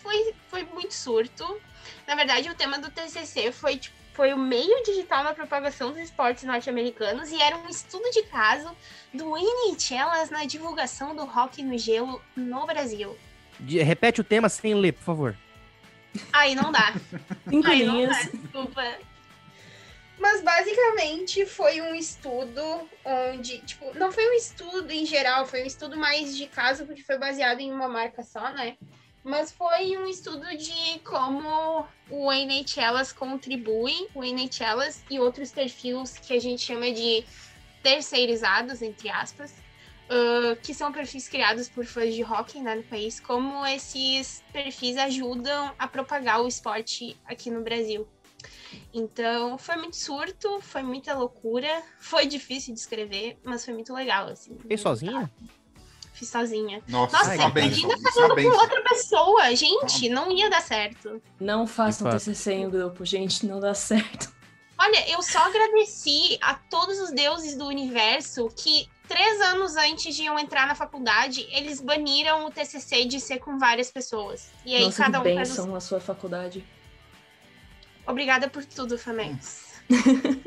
foi, foi muito surto. Na verdade, o tema do TCC foi, tipo, foi o meio digital na propagação dos esportes norte-americanos e era um estudo de caso do NHLas na divulgação do rock no gelo no Brasil. De, repete o tema sem ler, por favor. Aí não dá. Cinco Aí não dá, desculpa. Mas basicamente foi um estudo onde, tipo, não foi um estudo em geral, foi um estudo mais de caso, porque foi baseado em uma marca só, né? Mas foi um estudo de como o NHLas contribui, o NHLas e outros perfis que a gente chama de terceirizados, entre aspas, uh, que são perfis criados por fãs de hockey né, no país, como esses perfis ajudam a propagar o esporte aqui no Brasil. Então, foi muito surto, foi muita loucura, foi difícil de escrever, mas foi muito legal, assim. Fez sozinha? Fiz sozinha. Nossa, Nossa imagina fazendo com outra pessoa, gente, não ia dar certo. Não façam TCC em grupo, gente, não dá certo. Olha, eu só agradeci a todos os deuses do universo que três anos antes de eu entrar na faculdade, eles baniram o TCC de ser com várias pessoas. E aí Nossa, cada um que bênção faz... a sua faculdade. Obrigada por tudo, Famex.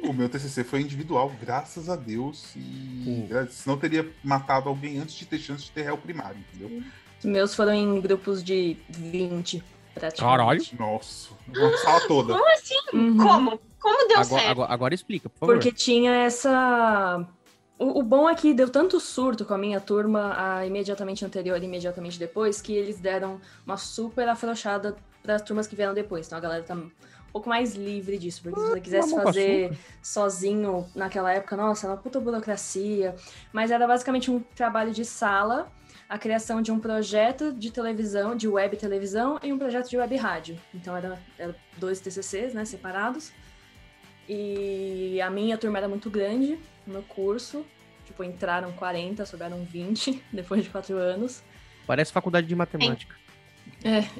O meu TCC foi individual, graças a Deus. E hum. senão teria matado alguém antes de ter chance de ter réu primário, entendeu? Os meus foram em grupos de 20, praticamente. Caralho. Nossa, uma sala toda. Como assim? Uhum. Como? Como deu agora, certo? Agora, agora, explica, por favor. Porque tinha essa... O, o, bom é que deu tanto surto com a minha turma a imediatamente anterior e imediatamente depois que eles deram uma super afrouxada para as turmas que vieram depois. Então a galera tá pouco mais livre disso, porque se você quisesse fazer sozinho naquela época, nossa, era uma puta burocracia, mas era basicamente um trabalho de sala, a criação de um projeto de televisão, de web televisão e um projeto de web rádio. Então era, era dois TCCs, né, separados. E a minha turma era muito grande no meu curso, tipo, entraram 40, sobraram 20 depois de quatro anos. Parece faculdade de matemática. É,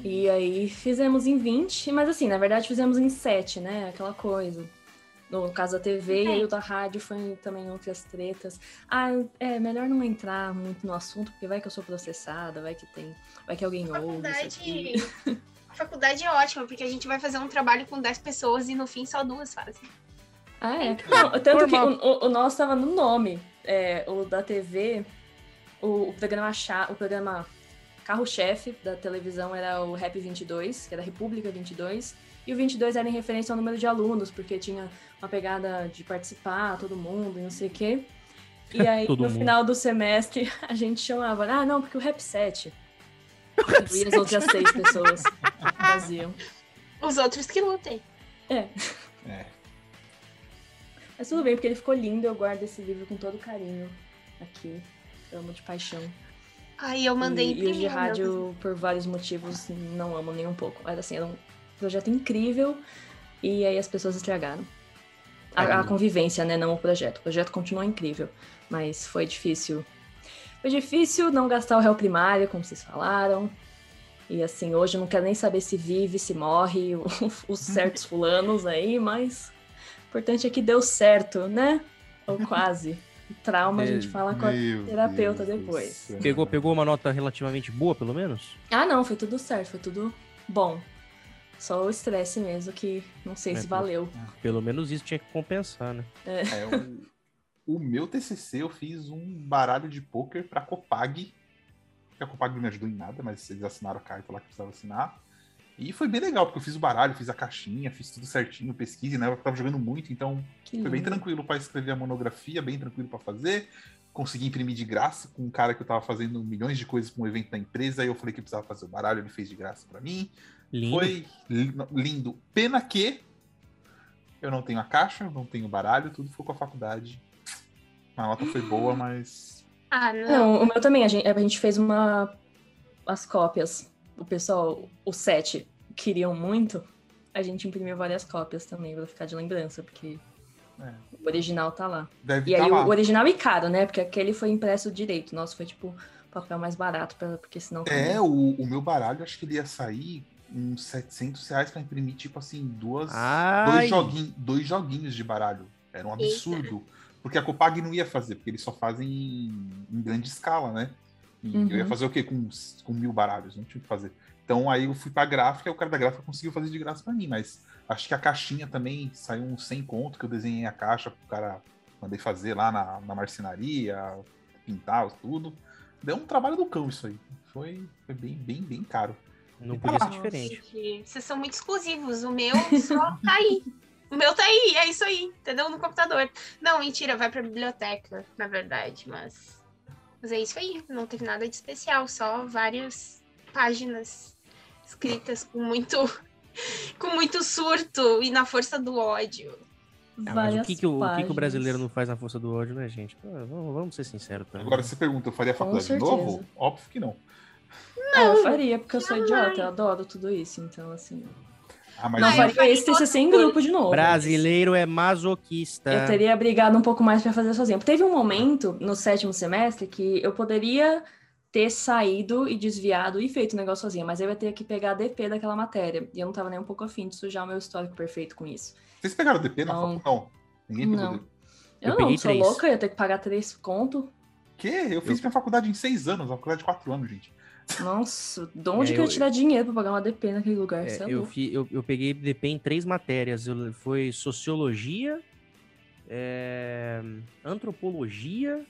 e aí fizemos em 20, mas assim, na verdade fizemos em 7, né? Aquela coisa. No caso da TV, e aí o da rádio foi também outras tretas. Ah, é, melhor não entrar muito no assunto, porque vai que eu sou processada, vai que tem. Vai que alguém ouve. A faculdade é ótima, porque a gente vai fazer um trabalho com 10 pessoas e no fim só duas fazem. Ah, é. Não, tanto que o, o, nosso estava no nome. É, o da TV, o, o programa chá, o programa carro-chefe da televisão era o Rap 22, que era República 22, e o 22 era em referência ao número de alunos, porque tinha uma pegada de participar, todo mundo, e não sei o quê. E aí, no mundo. final do semestre, a gente chamava, ah, não, porque o Rap 7. e as outras seis pessoas faziam. Os outros que lutem. É. É. Mas tudo bem, porque ele ficou lindo, eu guardo esse livro com todo carinho aqui. Amo de paixão. Aí eu mandei e, e de rádio, por vários motivos, não amo nem um pouco. Era assim, era um projeto incrível e aí as pessoas estragaram. A, a convivência, né? Não o projeto. O projeto continuou incrível, mas foi difícil. Foi difícil não gastar o réu primário, como vocês falaram. E assim, hoje eu não quero nem saber se vive, se morre, os certos fulanos aí, mas o importante é que deu certo, né? Ou quase trauma, a gente fala com a terapeuta Deus depois. Pegou, pegou uma nota relativamente boa, pelo menos? Ah, não, foi tudo certo, foi tudo bom. Só o estresse mesmo, que não sei é, se valeu. Pelo menos isso tinha que compensar, né? É. é o, o, meu TCC eu fiz um baralho de poker pra Copag. A Copag não me ajudou em nada, mas eles assinaram a carta lá que precisava assinar. E foi bem legal, porque eu fiz o baralho, fiz a caixinha, fiz tudo certinho, pesquisa, né? Eu tava jogando muito, então que foi bem tranquilo para escrever a monografia, bem tranquilo para fazer. Consegui imprimir de graça com um cara que eu tava fazendo milhões de coisas para um evento da empresa, aí eu falei que precisava fazer o baralho, ele fez de graça para mim. Lindo. Foi lindo. Pena que eu não tenho a caixa, não tenho baralho, tudo foi com a faculdade. A nota foi boa, mas. Ah, não. não o meu também, a gente, a gente fez uma. as cópias. O pessoal, o set, queriam muito. A gente imprimiu várias cópias também pra ficar de lembrança, porque é. o original tá lá. Deve e tá aí lá. o original é caro, né? Porque aquele foi impresso direito. Nosso foi tipo papel mais barato, pra, porque senão. É, o, o meu baralho acho que ele ia sair uns 700 reais pra imprimir, tipo assim, duas, dois, joguinhos, dois joguinhos de baralho. Era um absurdo. Eita. Porque a Copag não ia fazer, porque eles só fazem em, em grande escala, né? E uhum. eu ia uhum. fazer o quê? Com, com mil baralhos, não tinha o que fazer. Então aí eu fui pra gráfica e o cara da gráfica conseguiu fazer de graça para mim, mas acho que a caixinha também saiu uns 100 conto, que eu desenhei a caixa pro cara, mandei fazer lá na, na marcenaria, pintar tudo. Deu um trabalho do cão isso aí. Foi, foi bem, bem, bem caro. Não podia ser diferente. Vocês são muito exclusivos. O meu só tá aí. O meu tá aí, é isso aí, entendeu? No computador. Não, mentira, vai pra biblioteca, na verdade, mas. Mas é isso aí, não teve nada de especial, só várias páginas escritas com muito. com muito surto e na força do ódio. Ah, mas o que, que, o, o que, que, o brasileiro não faz na força do ódio, né, gente? vamos, vamos, ser sinceros também. Agora você pergunta, eu faria a faculdade de novo? Óbvio que não. Não, eu faria, porque eu sou idiota, eu adoro tudo isso, então assim. Ah, mas não faria esse TCC em grupo de novo. Brasileiro é masoquista. Eu teria brigado um pouco mais para fazer sozinho. Teve um momento no sétimo semestre que eu poderia ter saído e desviado e feito o negócio sozinha, mas eu ia ter que pegar a DP daquela matéria. E eu não tava nem um pouco afim de sujar o meu histórico perfeito com isso. Vocês pegaram DP na então, faculdade? Não. Ninguém pegou não. Eu, eu não, sou três. louca, ia ter que pagar três conto. Que? Eu fiz eu... minha faculdade em seis anos, uma faculdade de quatro anos, gente. Nossa, de onde é, que eu ia tirar dinheiro pra pagar uma DP naquele lugar? É, é eu, fi, eu, eu, peguei DP em três matérias. Eu, foi sociologia, é, antropologia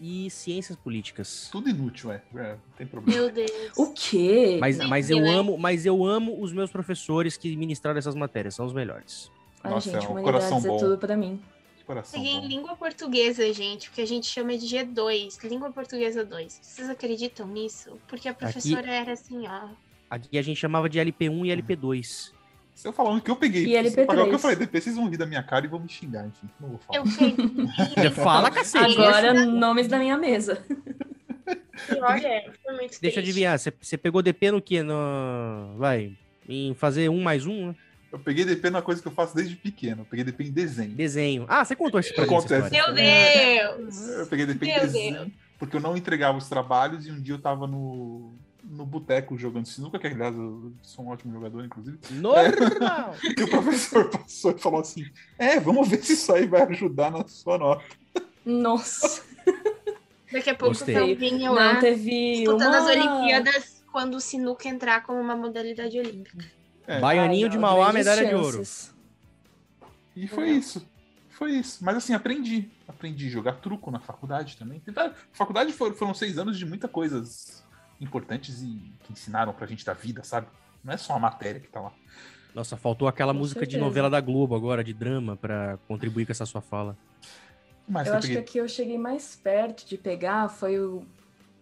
e ciências políticas. Tudo inútil, é. é não tem problema. Meu Deus. O quê? Mas, mas eu amo, mas eu amo os meus professores que ministraram essas matérias, são os melhores. Ai, Nossa, gente, é um humanidades é tudo pra mim. Coração Peguei em língua portuguesa, gente, porque a gente chama de G2, língua portuguesa 2. Vocês acreditam nisso? Porque a professora Aqui... era assim, ó. Aqui a gente chamava de LP1 e LP2. Se eu falar o que eu peguei, e LP3. pagar o que eu falei, depois vocês vão rir da minha cara e vão me xingar, enfim. Não vou falar. Eu peguei. Fala, cacete. Agora, nomes da minha mesa. Olha, foi muito Deixa eu adivinhar, você, você pegou DP no quê? No... Vai, em fazer um mais um, né? Eu peguei DP numa coisa que eu faço desde pequeno. Eu peguei DP em desenho. Desenho. Ah, você contou isso pra Acontece. Meu Deus! Eu peguei DP em desenho. Deus. Porque eu não entregava os trabalhos e um dia eu tava no, no boteco jogando sinuca, que aliás eu sou um ótimo jogador, inclusive. Normal! É, e o professor passou e falou assim: É, vamos ver se isso aí vai ajudar na sua nota. Nossa! Daqui a pouco Gostei. eu vinha lá teve disputando uma... as Olimpíadas quando o sinuca entrar como uma modalidade olímpica. É. Baianinho Ai, de Mauá, medalha chances. de ouro. E foi isso. Foi isso. Mas assim, aprendi. Aprendi a jogar truco na faculdade também. Faculdade foram, foram seis anos de muitas coisas importantes e que ensinaram pra gente da vida, sabe? Não é só a matéria que tá lá. Nossa, faltou aquela com música certeza. de novela da Globo agora, de drama, para contribuir com essa sua fala. Mas eu acho peguei... que aqui eu cheguei mais perto de pegar foi o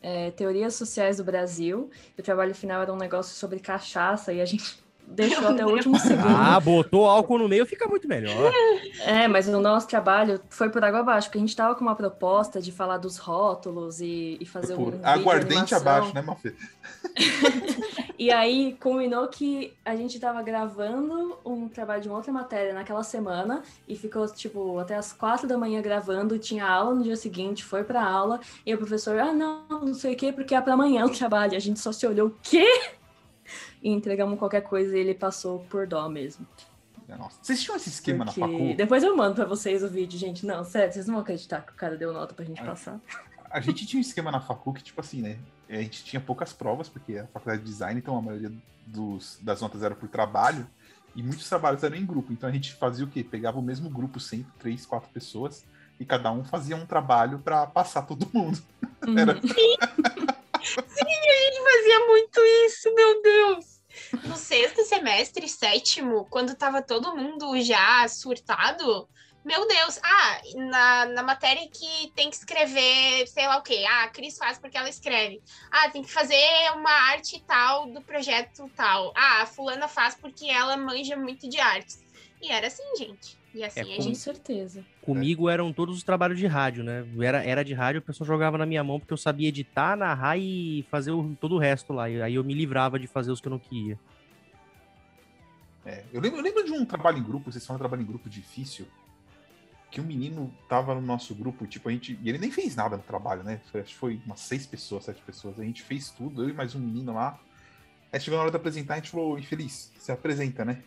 é, Teorias Sociais do Brasil. O trabalho final era um negócio sobre cachaça e a gente deixou até o último segundo. Ah, botou álcool no meio, fica muito melhor. É, mas o nosso trabalho foi por água abaixo, porque a gente estava com uma proposta de falar dos rótulos e, e fazer por um. Aguardente abaixo, né, Mafê? e aí culminou que a gente estava gravando um trabalho de uma outra matéria naquela semana e ficou, tipo, até as quatro da manhã gravando, tinha aula no dia seguinte, foi pra aula, e o professor, ah, não, não sei o quê, porque é para amanhã o trabalho. A gente só se olhou, o quê? E entregamos qualquer coisa e ele passou por dó mesmo. Nossa. Vocês tinham esse esquema Porque... na facu? Depois eu mando pra vocês o vídeo, gente. Não, sério, vocês não vão acreditar que o cara deu nota pra gente a, passar. A gente tinha um esquema na facu que, tipo assim, né? A gente tinha poucas provas, porque a faculdade de design, então a maioria dos, das notas era por trabalho, e muitos trabalhos eram em grupo. Então a gente fazia o quê? Pegava o mesmo grupo sempre, três, quatro pessoas, e cada um fazia um trabalho para passar todo mundo. Uhum. Era... A gente fazia muito isso, meu Deus! no sexto semestre, sétimo, quando tava todo mundo já surtado, meu Deus, ah, na, na matéria que tem que escrever, sei lá o quê. Ah, a Cris faz porque ela escreve. Ah, tem que fazer uma arte tal do projeto tal. Ah, a fulana faz porque ela manja muito de artes. E era assim, gente. E assim é, com, a gente... certeza. Comigo eram todos os trabalhos de rádio, né? Era, era de rádio, a pessoa jogava na minha mão porque eu sabia editar, narrar e fazer o, todo o resto lá. E aí eu me livrava de fazer os que eu não queria. É, eu, lembro, eu lembro de um trabalho em grupo, vocês falam trabalho em grupo difícil que um menino tava no nosso grupo, tipo, a gente. E ele nem fez nada no trabalho, né? Foi, acho que foi umas seis pessoas, sete pessoas. A gente fez tudo, eu e mais um menino lá. Aí chegou na hora de apresentar, a gente falou, infeliz, você apresenta, né?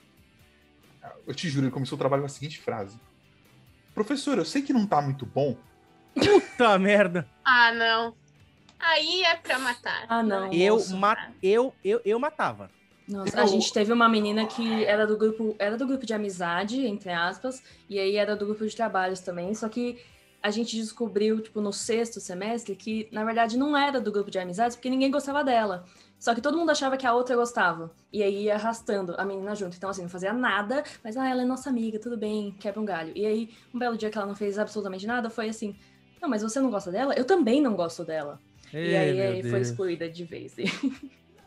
Eu te juro, ele começou o trabalho com a seguinte frase. Professor, eu sei que não tá muito bom. Puta merda! Ah, não. Aí é pra matar. Ah, não. Eu, ma eu, eu, eu matava. Nossa, a gente teve uma menina que era do grupo, era do grupo de amizade, entre aspas, e aí era do grupo de trabalhos também, só que a gente descobriu, tipo, no sexto semestre, que na verdade não era do grupo de amizades, porque ninguém gostava dela. Só que todo mundo achava que a outra gostava. E aí ia arrastando a menina junto. Então, assim, não fazia nada, mas, ah, ela é nossa amiga, tudo bem, quebra um galho. E aí, um belo dia que ela não fez absolutamente nada, foi assim: não, mas você não gosta dela? Eu também não gosto dela. Ei, e aí, aí foi excluída de vez. Três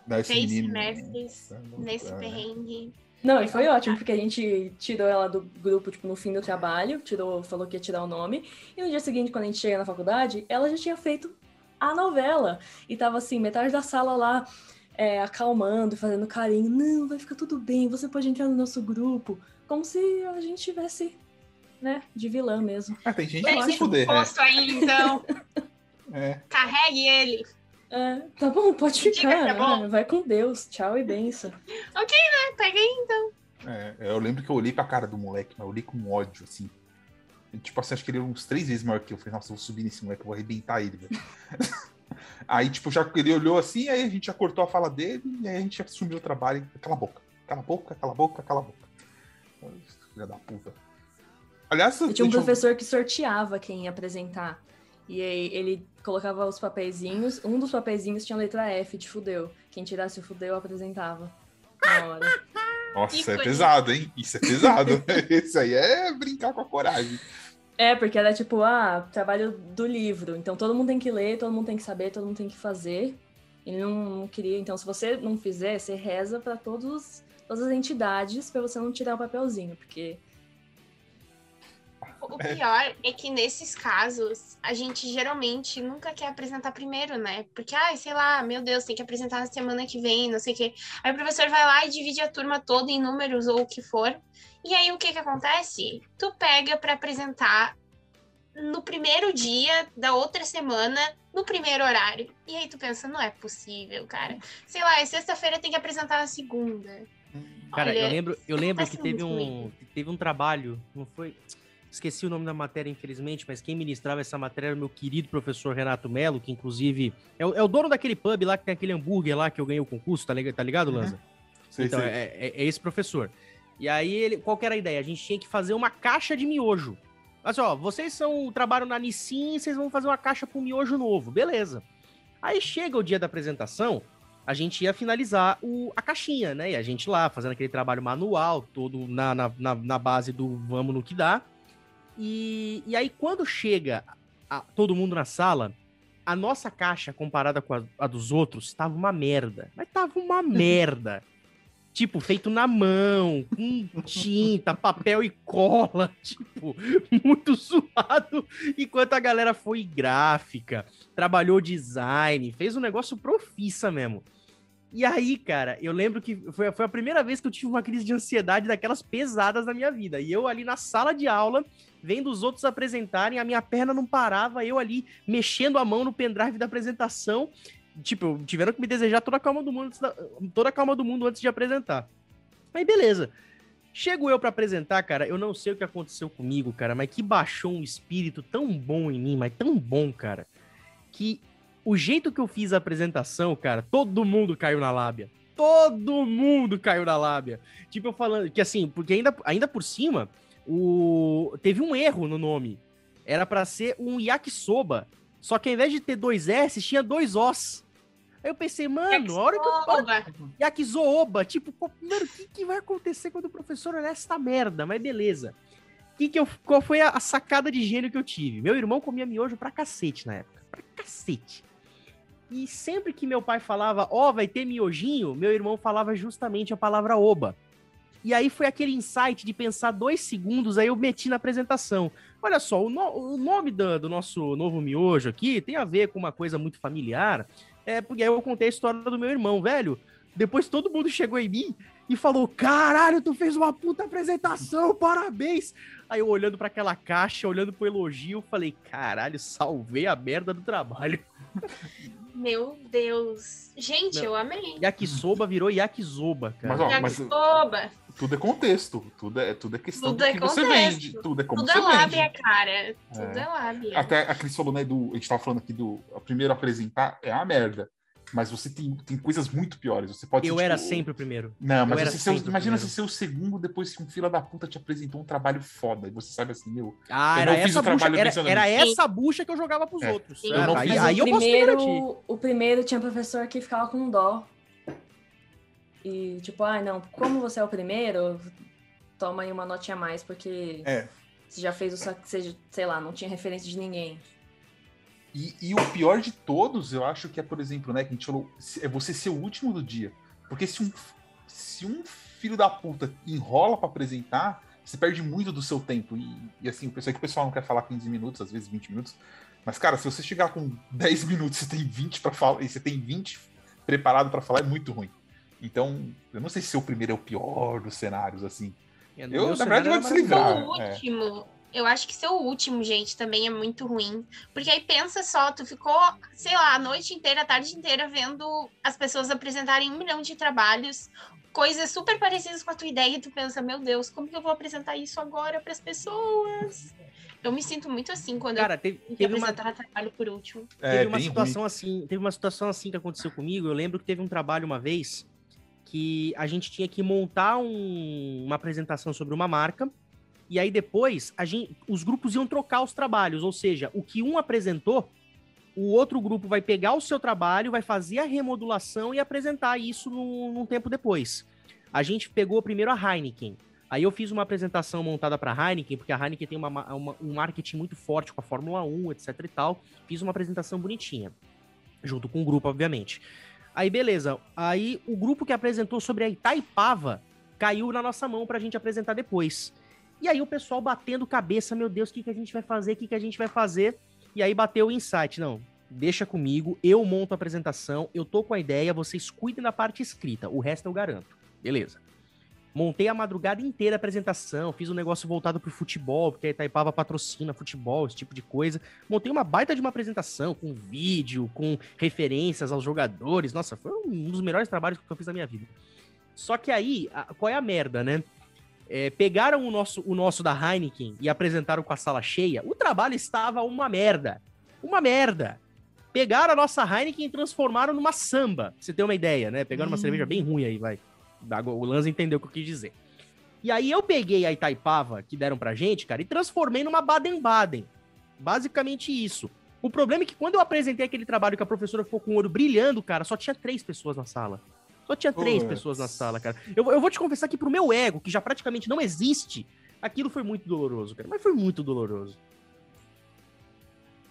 semestres nesse perrengue. Não, e foi ótimo, porque a gente tirou ela do grupo, tipo, no fim do trabalho, tirou, falou que ia tirar o nome, e no dia seguinte, quando a gente chega na faculdade, ela já tinha feito a novela, e tava assim, metade da sala lá, é, acalmando, fazendo carinho, não, vai ficar tudo bem, você pode entrar no nosso grupo, como se a gente tivesse, né, de vilã mesmo. Ah, tem gente que vai se fuder, né? aí, então. é. Carregue ele. É, tá bom, pode ficar. Tá bom. É, vai com Deus. Tchau e benção. ok, né? Peguei então. É, eu lembro que eu olhei pra cara do moleque, mas eu olhei com ódio, assim. Tipo assim, acho que ele era uns três vezes maior que eu. Eu falei, nossa, eu vou subir nesse moleque, eu vou arrebentar ele, velho. aí, tipo, já ele olhou assim, aí a gente já cortou a fala dele, e aí a gente já assumiu o trabalho. Cala a boca, cala a boca, cala a boca, cala a boca. Filha da puta. Aliás, eu tinha um professor que sorteava quem ia apresentar. E aí ele colocava os papeizinhos, um dos papeizinhos tinha a letra F de fudeu. Quem tirasse o fudeu apresentava. Na hora. Nossa, é pesado, hein? Isso é pesado. Isso aí é brincar com a coragem. É, porque era tipo, ah, trabalho do livro. Então todo mundo tem que ler, todo mundo tem que saber, todo mundo tem que fazer. Ele não, não queria. Então, se você não fizer, você reza para todas as entidades para você não tirar o papelzinho, porque o pior é que nesses casos, a gente geralmente nunca quer apresentar primeiro, né? Porque, ai, sei lá, meu Deus, tem que apresentar na semana que vem, não sei o quê. Aí o professor vai lá e divide a turma toda em números ou o que for. E aí o que que acontece? Tu pega para apresentar no primeiro dia da outra semana, no primeiro horário. E aí tu pensa, não é possível, cara. Sei lá, é sexta-feira tem que apresentar na segunda. Cara, Olha, eu lembro, eu lembro que teve um, teve um trabalho, não foi? Esqueci o nome da matéria, infelizmente, mas quem ministrava essa matéria era o meu querido professor Renato Melo, que inclusive é o, é o dono daquele pub lá que tem aquele hambúrguer lá que eu ganhei o concurso, tá ligado, tá ligado Lanza? Uhum. Então. É, é, é, esse professor. E aí, ele, qual que era a ideia? A gente tinha que fazer uma caixa de miojo. Mas, ó, vocês são trabalham na Nissin, vocês vão fazer uma caixa com miojo novo, beleza. Aí chega o dia da apresentação, a gente ia finalizar o, a caixinha, né? E a gente lá, fazendo aquele trabalho manual, todo na, na, na, na base do vamos no que dá. E, e aí, quando chega a, todo mundo na sala, a nossa caixa, comparada com a, a dos outros, tava uma merda. Mas tava uma merda. tipo, feito na mão, com tinta, papel e cola, tipo, muito suado. Enquanto a galera foi gráfica, trabalhou design, fez um negócio profissa mesmo. E aí, cara, eu lembro que foi, foi a primeira vez que eu tive uma crise de ansiedade daquelas pesadas na minha vida. E eu ali na sala de aula, vendo os outros apresentarem, a minha perna não parava, eu ali mexendo a mão no pendrive da apresentação, tipo, tiveram que me desejar toda a calma do mundo, da, toda a calma do mundo antes de apresentar. Aí beleza. Chego eu para apresentar, cara, eu não sei o que aconteceu comigo, cara, mas que baixou um espírito tão bom em mim, mas tão bom, cara, que o jeito que eu fiz a apresentação, cara, todo mundo caiu na lábia. Todo mundo caiu na lábia. Tipo, eu falando que assim, porque ainda, ainda por cima, o teve um erro no nome. Era para ser um yakisoba. Só que ao invés de ter dois S, tinha dois Os. Aí eu pensei, mano, a hora que eu. Yakizoba, tipo, mano, o que, que vai acontecer quando o professor olhar essa merda? Mas beleza. Que que eu, qual foi a, a sacada de gênio que eu tive? Meu irmão comia miojo pra cacete na época. Pra cacete. E sempre que meu pai falava, ó, oh, vai ter miojinho, meu irmão falava justamente a palavra oba. E aí foi aquele insight de pensar dois segundos, aí eu meti na apresentação. Olha só, o, no, o nome do, do, nosso novo miojo aqui tem a ver com uma coisa muito familiar. É, porque aí eu contei a história do meu irmão, velho. Depois todo mundo chegou em mim e falou: Caralho, tu fez uma puta apresentação, parabéns! Aí eu olhando para aquela caixa, olhando pro elogio, falei: Caralho, salvei a merda do trabalho. Meu Deus. Gente, Não. eu amei. Yakisoba virou yakisoba, cara. Mas, ó, yakisoba. Mas, tudo é contexto. Tudo é, tudo é questão tudo do é que contexto. você vende. Tudo é como tudo é você é lábia, vende. cara. Tudo é, é lábia. Até a Cris falou, né, do, a gente tava falando aqui do a primeiro apresentar é a merda. Mas você tem, tem coisas muito piores. Você pode Eu ser, era tipo... sempre o primeiro. Não, mas você ser, imagina você ser o segundo depois que um fila da puta te apresentou um trabalho foda. E você sabe assim, meu. Ah, era essa, bucha, era, era essa bucha que eu jogava pros é. outros. Eu não aí, aí eu primeiro, O primeiro tinha professor que ficava com dó. E tipo, ah, não, como você é o primeiro, toma aí uma notinha a mais, porque é. você já fez o você, sei lá, não tinha referência de ninguém. E, e, o pior de todos, eu acho que é, por exemplo, né, que a gente falou, é você ser o último do dia. Porque se um, se um filho da puta enrola para apresentar, você perde muito do seu tempo. E, e assim, eu sei que o pessoal não quer falar 15 minutos, às vezes 20 minutos. Mas, cara, se você chegar com 10 minutos, você tem 20 para falar, e você tem 20 preparado para falar, é muito ruim. Então, eu não sei se o primeiro é o pior dos cenários, assim. Eu, na verdade, vou deslivrar. O é. último, é. Eu acho que ser o último, gente, também é muito ruim. Porque aí pensa só, tu ficou, sei lá, a noite inteira, a tarde inteira vendo as pessoas apresentarem um milhão de trabalhos, coisas super parecidas com a tua ideia, e tu pensa, meu Deus, como que eu vou apresentar isso agora para as pessoas? Eu me sinto muito assim quando Cara, teve, eu teve uma... trabalho por último. É, teve uma situação ruim. assim, teve uma situação assim que aconteceu comigo. Eu lembro que teve um trabalho uma vez que a gente tinha que montar um, uma apresentação sobre uma marca, e aí depois a gente, os grupos iam trocar os trabalhos, ou seja, o que um apresentou, o outro grupo vai pegar o seu trabalho, vai fazer a remodulação e apresentar isso no, num tempo depois. A gente pegou primeiro a Heineken. Aí eu fiz uma apresentação montada para a Heineken, porque a Heineken tem uma, uma, um marketing muito forte com a Fórmula 1, etc e tal. Fiz uma apresentação bonitinha, junto com o grupo, obviamente. Aí, beleza. Aí, o grupo que apresentou sobre a Itaipava caiu na nossa mão pra gente apresentar depois. E aí, o pessoal batendo cabeça, meu Deus, o que, que a gente vai fazer? O que, que a gente vai fazer? E aí, bateu o insight. Não, deixa comigo, eu monto a apresentação, eu tô com a ideia, vocês cuidem da parte escrita, o resto eu garanto. Beleza. Montei a madrugada inteira a apresentação, fiz um negócio voltado pro futebol, porque a Itaipava patrocina futebol, esse tipo de coisa. Montei uma baita de uma apresentação, com vídeo, com referências aos jogadores. Nossa, foi um dos melhores trabalhos que eu fiz na minha vida. Só que aí, qual é a merda, né? É, pegaram o nosso, o nosso da Heineken e apresentaram com a sala cheia. O trabalho estava uma merda. Uma merda. Pegaram a nossa Heineken e transformaram numa samba. Pra você ter uma ideia, né? Pegaram hum. uma cerveja bem ruim aí, vai. O Lanza entendeu o que eu quis dizer. E aí eu peguei a Itaipava que deram pra gente, cara, e transformei numa Baden-Baden. Basicamente isso. O problema é que quando eu apresentei aquele trabalho que a professora ficou com o olho brilhando, cara, só tinha três pessoas na sala. Só tinha três pessoas na sala, cara. Eu, eu vou te confessar que pro meu ego, que já praticamente não existe, aquilo foi muito doloroso, cara. Mas foi muito doloroso.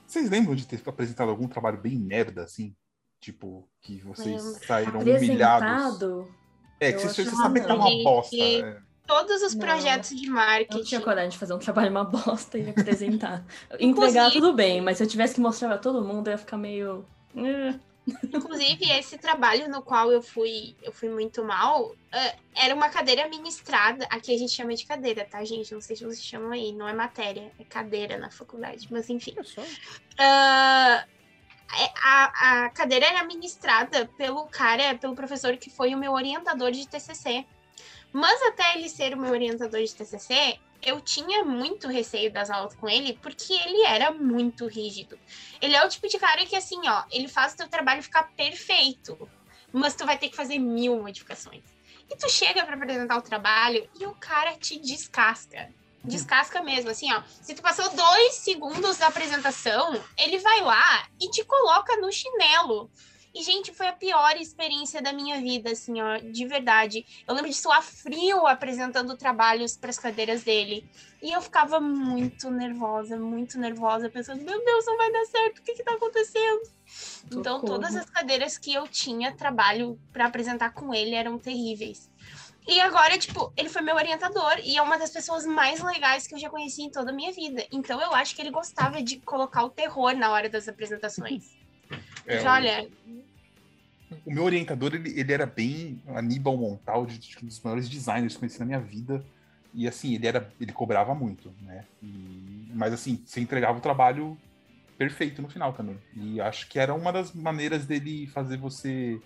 Vocês lembram de ter apresentado algum trabalho bem merda, assim? Tipo, que vocês saíram humilhados? É, que você, você sabe que é uma bosta. É. Todos os projetos de marketing. Eu não tinha coragem de fazer um trabalho uma bosta e apresentar. Entregar tudo bem, mas se eu tivesse que mostrar pra todo mundo, eu ia ficar meio. Inclusive, esse trabalho no qual eu fui, eu fui muito mal, uh, era uma cadeira ministrada. Aqui a gente chama de cadeira, tá, gente? Não sei se vocês chamam aí, não é matéria, é cadeira na faculdade, mas enfim. Uh, a, a cadeira era ministrada pelo cara, pelo professor que foi o meu orientador de TCC. Mas até ele ser o meu orientador de TCC, eu tinha muito receio das aulas com ele, porque ele era muito rígido. Ele é o tipo de cara que, assim, ó, ele faz o teu trabalho ficar perfeito, mas tu vai ter que fazer mil modificações. E tu chega para apresentar o trabalho e o cara te descasca. Descasca mesmo, assim, ó. Se tu passou dois segundos da apresentação, ele vai lá e te coloca no chinelo. E, gente, foi a pior experiência da minha vida, assim, ó, de verdade. Eu lembro de suar frio apresentando trabalhos para as cadeiras dele. E eu ficava muito nervosa, muito nervosa, pensando: meu Deus, não vai dar certo, o que está acontecendo? Socorro. Então, todas as cadeiras que eu tinha trabalho para apresentar com ele eram terríveis. E agora, tipo, ele foi meu orientador e é uma das pessoas mais legais que eu já conheci em toda a minha vida. Então eu acho que ele gostava de colocar o terror na hora das apresentações. É, Porque, olha. O meu orientador, ele, ele era bem Aníbal Montaldi, um dos maiores designers que eu conheci na minha vida. E assim, ele era. ele cobrava muito, né? E, mas assim, você entregava o trabalho perfeito no final também. E acho que era uma das maneiras dele fazer você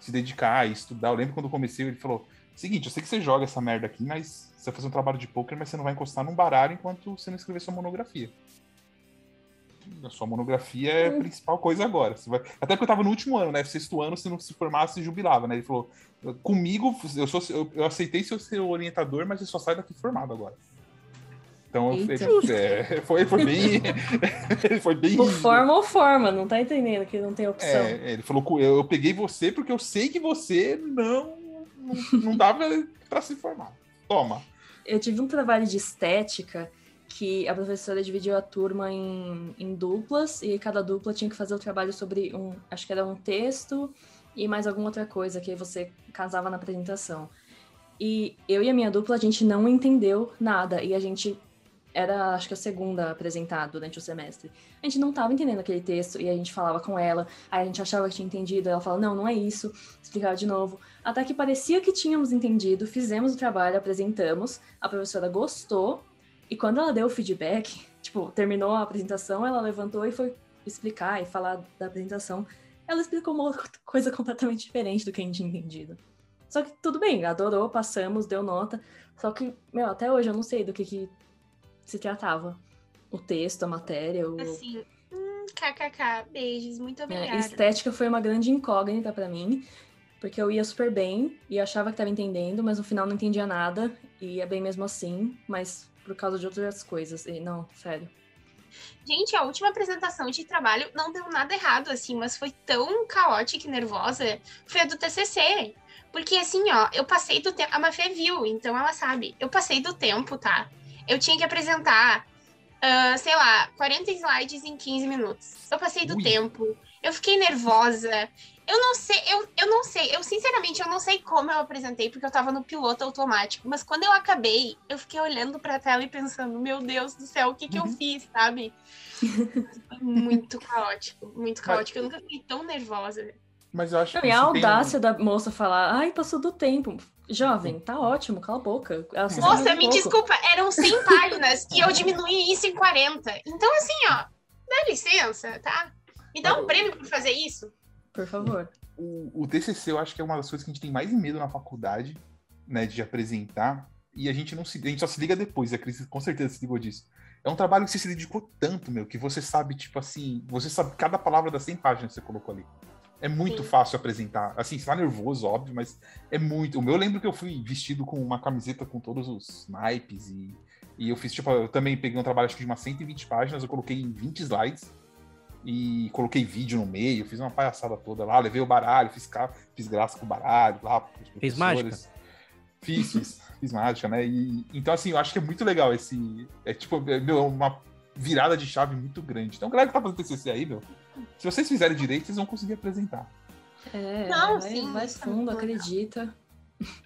se dedicar e estudar. Eu lembro quando eu comecei, ele falou Seguinte, eu sei que você joga essa merda aqui, mas você vai fazer um trabalho de poker, mas você não vai encostar num baralho enquanto você não escrever sua monografia. A sua monografia é a principal coisa agora. Vai... Até porque eu tava no último ano, né? Sexto ano, se não se formasse, jubilava, né? Ele falou: comigo, eu, sou, eu, eu aceitei ser o seu orientador, mas você só sai daqui formado agora. Então ele, é, foi, foi bem. foi bem. Por forma ou forma, não tá entendendo que não tem opção. É, ele falou: eu, eu peguei você porque eu sei que você não não, não dava para se formar. Toma. Eu tive um trabalho de estética que a professora dividiu a turma em, em duplas e cada dupla tinha que fazer o trabalho sobre um, acho que era um texto e mais alguma outra coisa que você casava na apresentação. E eu e a minha dupla, a gente não entendeu nada e a gente era, acho que a segunda apresentada durante o semestre. A gente não estava entendendo aquele texto e a gente falava com ela, aí a gente achava que tinha entendido, ela falava, não, não é isso, explicava de novo. Até que parecia que tínhamos entendido, fizemos o trabalho, apresentamos, a professora gostou, e quando ela deu o feedback, tipo, terminou a apresentação, ela levantou e foi explicar e falar da apresentação. Ela explicou uma coisa completamente diferente do que a gente tinha entendido. Só que tudo bem, adorou, passamos, deu nota. Só que, meu, até hoje eu não sei do que, que se tratava. O texto, a matéria, o... Assim, hum, kkk, beijos, muito é, obrigada. É, estética foi uma grande incógnita para mim porque eu ia super bem e achava que estava entendendo, mas no final não entendia nada e ia bem mesmo assim, mas por causa de outras coisas. E não, sério. Gente, a última apresentação de trabalho não deu nada errado, assim, mas foi tão caótica e nervosa. Foi a do TCC. Porque, assim, ó, eu passei do tempo. A Mafê viu, então ela sabe. Eu passei do tempo, tá? Eu tinha que apresentar, uh, sei lá, 40 slides em 15 minutos. Eu passei do Ui. tempo. Eu fiquei nervosa. Eu não sei, eu, eu não sei, eu sinceramente eu não sei como eu apresentei, porque eu tava no piloto automático, mas quando eu acabei, eu fiquei olhando pra tela e pensando, meu Deus do céu, o que que uhum. eu fiz, sabe? muito caótico, muito caótico. Eu nunca fiquei tão nervosa. Mas eu acho que. E a audácia tem... da moça falar, ai, passou do tempo. Jovem, tá ótimo, cala a boca. Moça, me pouco. desculpa, eram 100 páginas e eu diminui isso em 40. Então, assim, ó, dá licença, tá? Me dá um prêmio por fazer isso. Por favor. O, o TCC eu acho que é uma das coisas que a gente tem mais medo na faculdade, né, de apresentar, e a gente não se, a gente só se liga depois, a Cris com certeza se ligou disso. É um trabalho que você se dedicou tanto, meu, que você sabe, tipo assim, você sabe cada palavra das 100 páginas que você colocou ali. É muito Sim. fácil apresentar. Assim, você tá nervoso, óbvio, mas é muito. O meu eu lembro que eu fui vestido com uma camiseta com todos os naipes e, e eu fiz, tipo, eu também peguei um trabalho acho que de umas 120 páginas, eu coloquei em 20 slides e coloquei vídeo no meio, fiz uma palhaçada toda lá, levei o baralho, fiz, fiz graça com o baralho lá. Fez mágica? Fiz, fiz, fiz mágica, né? E, então, assim, eu acho que é muito legal esse. É tipo, é, meu, uma virada de chave muito grande. Então, galera que tá fazendo TCC aí, meu, se vocês fizerem direito, vocês vão conseguir apresentar. É, Não, vai, sim, mais fundo, acredita.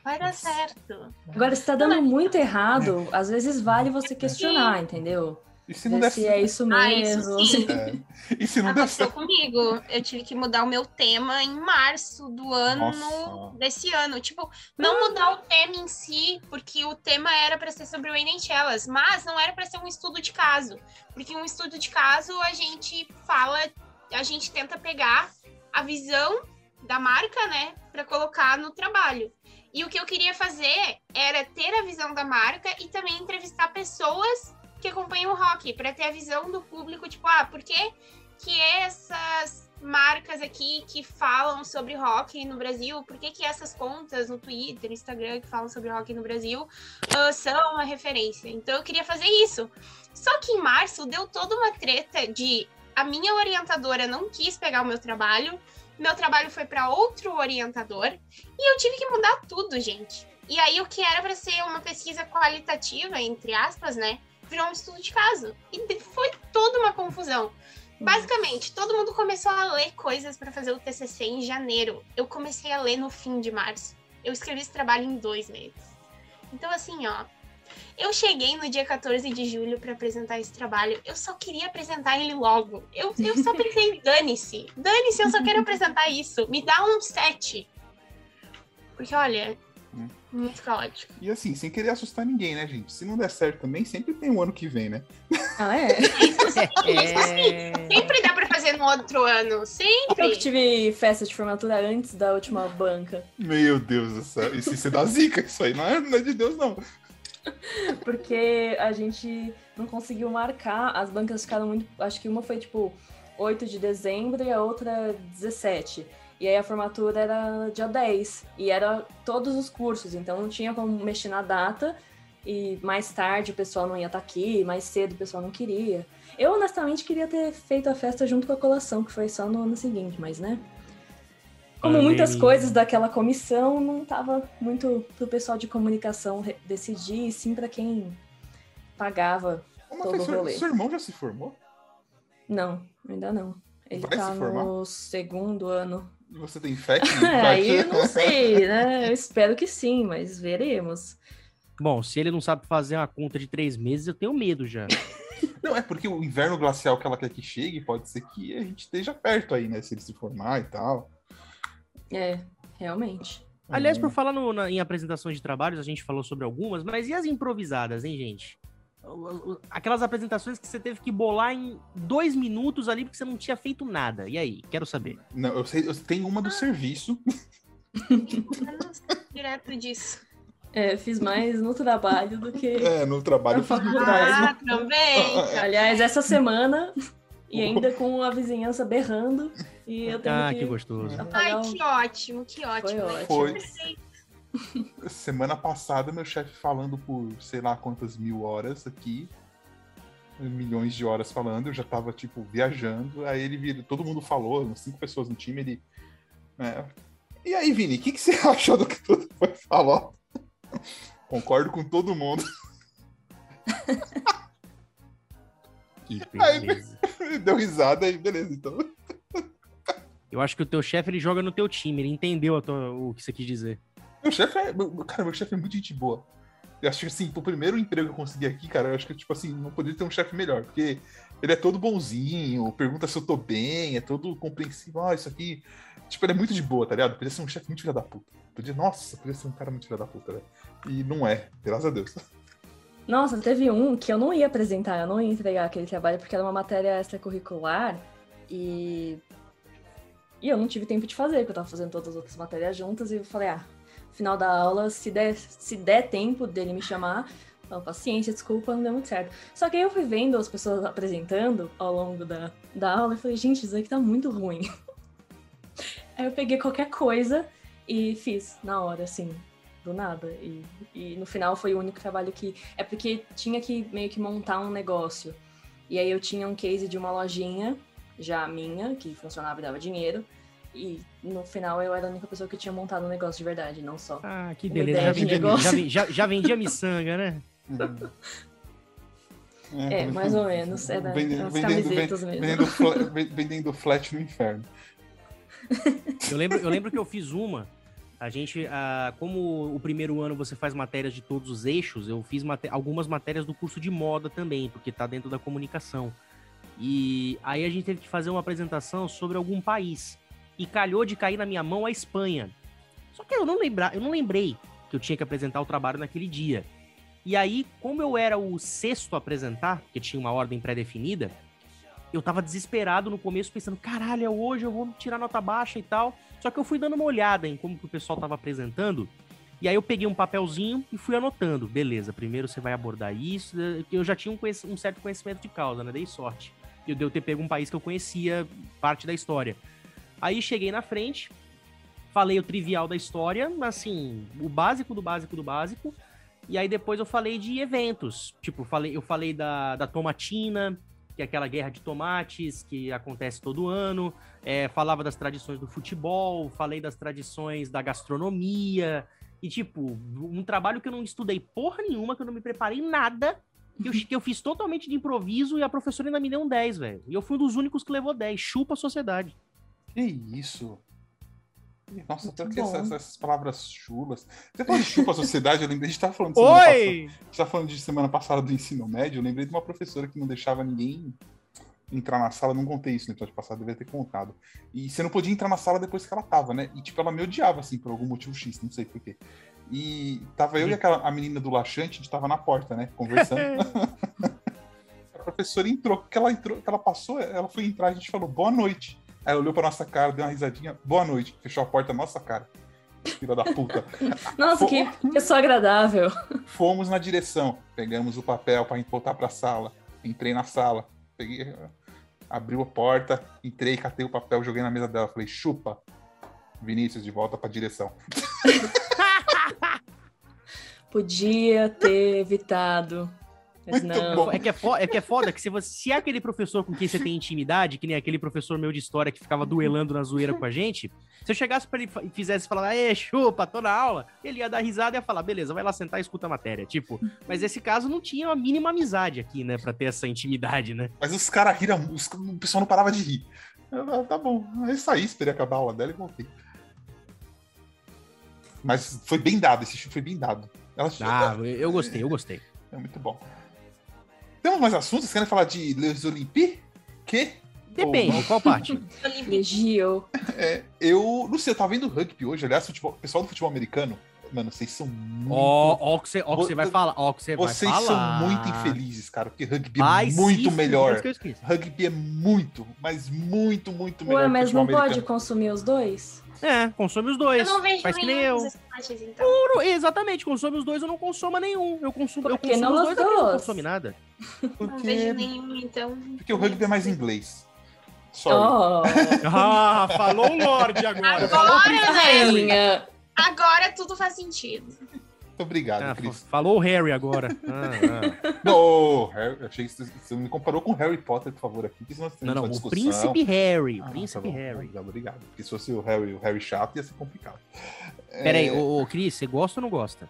Vai dar certo. Agora, se tá dando muito errado, às vezes vale você questionar, entendeu? E se não der se é isso mesmo. Ah, isso é. E se não der certo? comigo. Eu tive que mudar o meu tema em março do ano Nossa. desse ano. Tipo, não ah. mudar o tema em si, porque o tema era para ser sobre o Elas, mas não era para ser um estudo de caso. Porque um estudo de caso a gente fala, a gente tenta pegar a visão da marca, né, para colocar no trabalho. E o que eu queria fazer era ter a visão da marca e também entrevistar pessoas que acompanham o rock, para ter a visão do público, tipo, ah, por que, que essas marcas aqui que falam sobre rock no Brasil, por que, que essas contas no Twitter, Instagram que falam sobre rock no Brasil uh, são uma referência. Então eu queria fazer isso. Só que em março deu toda uma treta de a minha orientadora não quis pegar o meu trabalho meu trabalho foi para outro orientador e eu tive que mudar tudo, gente. E aí o que era para ser uma pesquisa qualitativa, entre aspas, né, virou um estudo de caso. E foi toda uma confusão. Basicamente, todo mundo começou a ler coisas para fazer o TCC em janeiro. Eu comecei a ler no fim de março. Eu escrevi esse trabalho em dois meses. Então, assim, ó, eu cheguei no dia 14 de julho para apresentar esse trabalho. Eu só queria apresentar ele logo. Eu, eu só pensei, dane-se. Dane-se, eu só quero apresentar isso. Me dá um 7. Porque, olha. Muito caótico. E assim, sem querer assustar ninguém, né, gente? Se não der certo também, sempre tem um ano que vem, né? Ah, é? Isso sim, isso sim. Sempre dá pra fazer no outro ano. Sempre. Eu que tive festa de formatura antes da última banca. Meu Deus do céu. Isso, isso é da zica, isso aí não é, não é de Deus, não. Porque a gente não conseguiu marcar, as bancas ficaram muito. Acho que uma foi tipo 8 de dezembro e a outra 17. E aí a formatura era dia 10. E era todos os cursos, então não tinha como mexer na data. E mais tarde o pessoal não ia estar tá aqui, mais cedo o pessoal não queria. Eu honestamente queria ter feito a festa junto com a colação, que foi só no ano seguinte, mas né? Como muitas coisas daquela comissão, não estava muito para o pessoal de comunicação decidir, sim para quem pagava Uma todo o rolê. Seu irmão já se formou? Não, ainda não. Ele está no segundo ano. Você tem fé que Aí eu não sei, né? Eu espero que sim, mas veremos. Bom, se ele não sabe fazer uma conta de três meses, eu tenho medo já. Não, é porque o inverno glacial que ela quer que chegue, pode ser que a gente esteja perto aí, né? Se ele se formar e tal. É, realmente. Aliás, por falar no, na, em apresentações de trabalhos, a gente falou sobre algumas, mas e as improvisadas, hein, gente? Aquelas apresentações que você teve que bolar em dois minutos ali porque você não tinha feito nada. E aí? Quero saber. Não, eu, sei, eu tenho uma do serviço. Direto disso. É, fiz mais no trabalho do que. É, no trabalho. Ah, também. Aliás, essa semana e ainda com a vizinhança berrando. E eu tenho ah, que. que gostoso. Ai, que ótimo, que ótimo. Foi ótimo. Foi. Semana passada, meu chefe falando por sei lá quantas mil horas aqui. Milhões de horas falando, eu já tava, tipo, viajando. Aí ele vira, todo mundo falou, umas cinco pessoas no time, ele. Né, e aí, Vini, o que, que você achou do que tudo foi falado? Concordo com todo mundo. Que beleza. Aí, deu risada aí, beleza, então. Eu acho que o teu chefe ele joga no teu time, ele entendeu tua, o que você quis dizer. Meu chefe é. Cara, meu chefe é muito gente boa. Eu acho que assim, pro primeiro emprego que eu consegui aqui, cara, eu acho que, tipo assim, não poderia ter um chefe melhor, porque ele é todo bonzinho, pergunta se eu tô bem, é todo compreensível. Ah, isso aqui. Tipo, ele é muito de boa, tá ligado? Podia ser um chefe muito filha da puta. Podia, nossa, podia ser um cara muito filha da puta, velho. E não é, graças a Deus. Nossa, teve um que eu não ia apresentar, eu não ia entregar aquele trabalho porque era uma matéria extracurricular e. E eu não tive tempo de fazer, porque eu tava fazendo todas as outras matérias juntas e eu falei, ah, final da aula, se der, se der tempo dele me chamar, então, paciência, desculpa, não deu muito certo. Só que aí eu fui vendo as pessoas apresentando ao longo da, da aula e falei, gente, isso aqui tá muito ruim. aí eu peguei qualquer coisa e fiz na hora, assim do nada. E, e no final foi o único trabalho que. É porque tinha que meio que montar um negócio. E aí eu tinha um case de uma lojinha, já minha, que funcionava e dava dinheiro. E no final eu era a única pessoa que tinha montado um negócio de verdade, não só. Ah, que beleza. Já vendia, já, já, já vendia miçanga, né? É, é, mais ou menos. Era vendendo, vendendo, vendendo, flat, vendendo flat no inferno. Eu lembro, eu lembro que eu fiz uma a gente, a, como o primeiro ano você faz matérias de todos os eixos, eu fiz maté algumas matérias do curso de moda também, porque está dentro da comunicação. E aí a gente teve que fazer uma apresentação sobre algum país. E calhou de cair na minha mão a Espanha. Só que eu não, lembra, eu não lembrei que eu tinha que apresentar o trabalho naquele dia. E aí, como eu era o sexto a apresentar, porque tinha uma ordem pré-definida, eu tava desesperado no começo, pensando, caralho, é hoje eu vou tirar nota baixa e tal. Só que eu fui dando uma olhada em como que o pessoal tava apresentando. E aí eu peguei um papelzinho e fui anotando. Beleza, primeiro você vai abordar isso. Eu já tinha um, um certo conhecimento de causa, né? Dei sorte. Eu deu ter pego um país que eu conhecia parte da história. Aí cheguei na frente, falei o trivial da história, assim, o básico do básico do básico. E aí depois eu falei de eventos. Tipo, falei, eu falei da, da tomatina, que é aquela guerra de tomates que acontece todo ano. É, falava das tradições do futebol, falei das tradições da gastronomia. E, tipo, um trabalho que eu não estudei porra nenhuma, que eu não me preparei nada, que eu, que eu fiz totalmente de improviso e a professora ainda me deu um 10, velho. E eu fui um dos únicos que levou 10. Chupa a sociedade. Que isso? Nossa, até que essas, essas, palavras chulas. Você falou de chupa a sociedade, eu lembrei, a gente tava falando de semana Oi! passada. A gente tava falando de semana passada do ensino médio, eu lembrei de uma professora que não deixava ninguém entrar na sala, não contei isso no episódio passado, devia ter contado. E você não podia entrar na sala depois que ela tava, né? E tipo, ela me odiava, assim, por algum motivo X, não sei porquê. E tava eu e aquela a menina do laxante, a gente tava na porta, né? Conversando. a professora entrou, que ela entrou, que ela passou, ela foi entrar, a gente falou boa noite. Aí ela olhou pra nossa cara, deu uma risadinha, boa noite, fechou a porta na nossa cara. Filha da puta. Nossa, que pessoa agradável. Fomos na direção, pegamos o papel para voltar pra sala. Entrei na sala, peguei, abriu a porta, entrei, catei o papel, joguei na mesa dela. Falei, chupa, Vinícius, de volta pra direção. Podia ter evitado. Mas não. É que é, foda, é que é foda que se, você, se é aquele professor com quem você tem intimidade, que nem aquele professor meu de história que ficava duelando na zoeira com a gente, se eu chegasse pra ele e fizesse falar, ê, chupa, tô na aula, ele ia dar risada e ia falar, beleza, vai lá sentar e escuta a matéria. Tipo, mas esse caso não tinha uma mínima amizade aqui, né, pra ter essa intimidade, né? Mas os caras riram, os, o pessoal não parava de rir. Eu, tá bom, é isso aí, esperei acabar a aula dela e voltei. Mas foi bem dado, esse chute foi bem dado. Ela... Ah, eu gostei, eu gostei. É muito bom. Temos mais assuntos? Vocês querem falar de Les Olympiques? Que? Depende, qual parte? Legio. É, eu não sei, eu tava vendo rugby hoje, aliás, futebol, o pessoal do futebol americano, mano, vocês são muito. Ó, ó, o que você, ó, que você vai falar. Ó, que você vocês vai falar. são muito infelizes, cara, porque rugby é muito melhor. Rugby é muito, mas muito, muito melhor. Ué, mas não americano. pode consumir os dois? É, consome os dois. Eu não vejo Faz que nem eu. Esportes, então. exatamente, consome os dois, eu não consumo nenhum. Eu consumo, eu consumo os dois, eu não consome nada. Porque... Não vejo nenhum, então. Porque o rugby é mais inglês. Sorry. Oh. ah, falou o Lorde agora. Agora, falou rainha. Agora tudo faz sentido. Muito obrigado, ah, Cris. Falou o Harry agora. Ah, ah. Não, Harry, achei que você me comparou com Harry Potter, por favor, aqui. não, não, o príncipe Harry. Ah, príncipe tá Harry. Obrigado, obrigado. Porque se fosse o Harry, o Harry chato, ia ser complicado. Peraí, é... ô, ô, Cris, você gosta ou não gosta?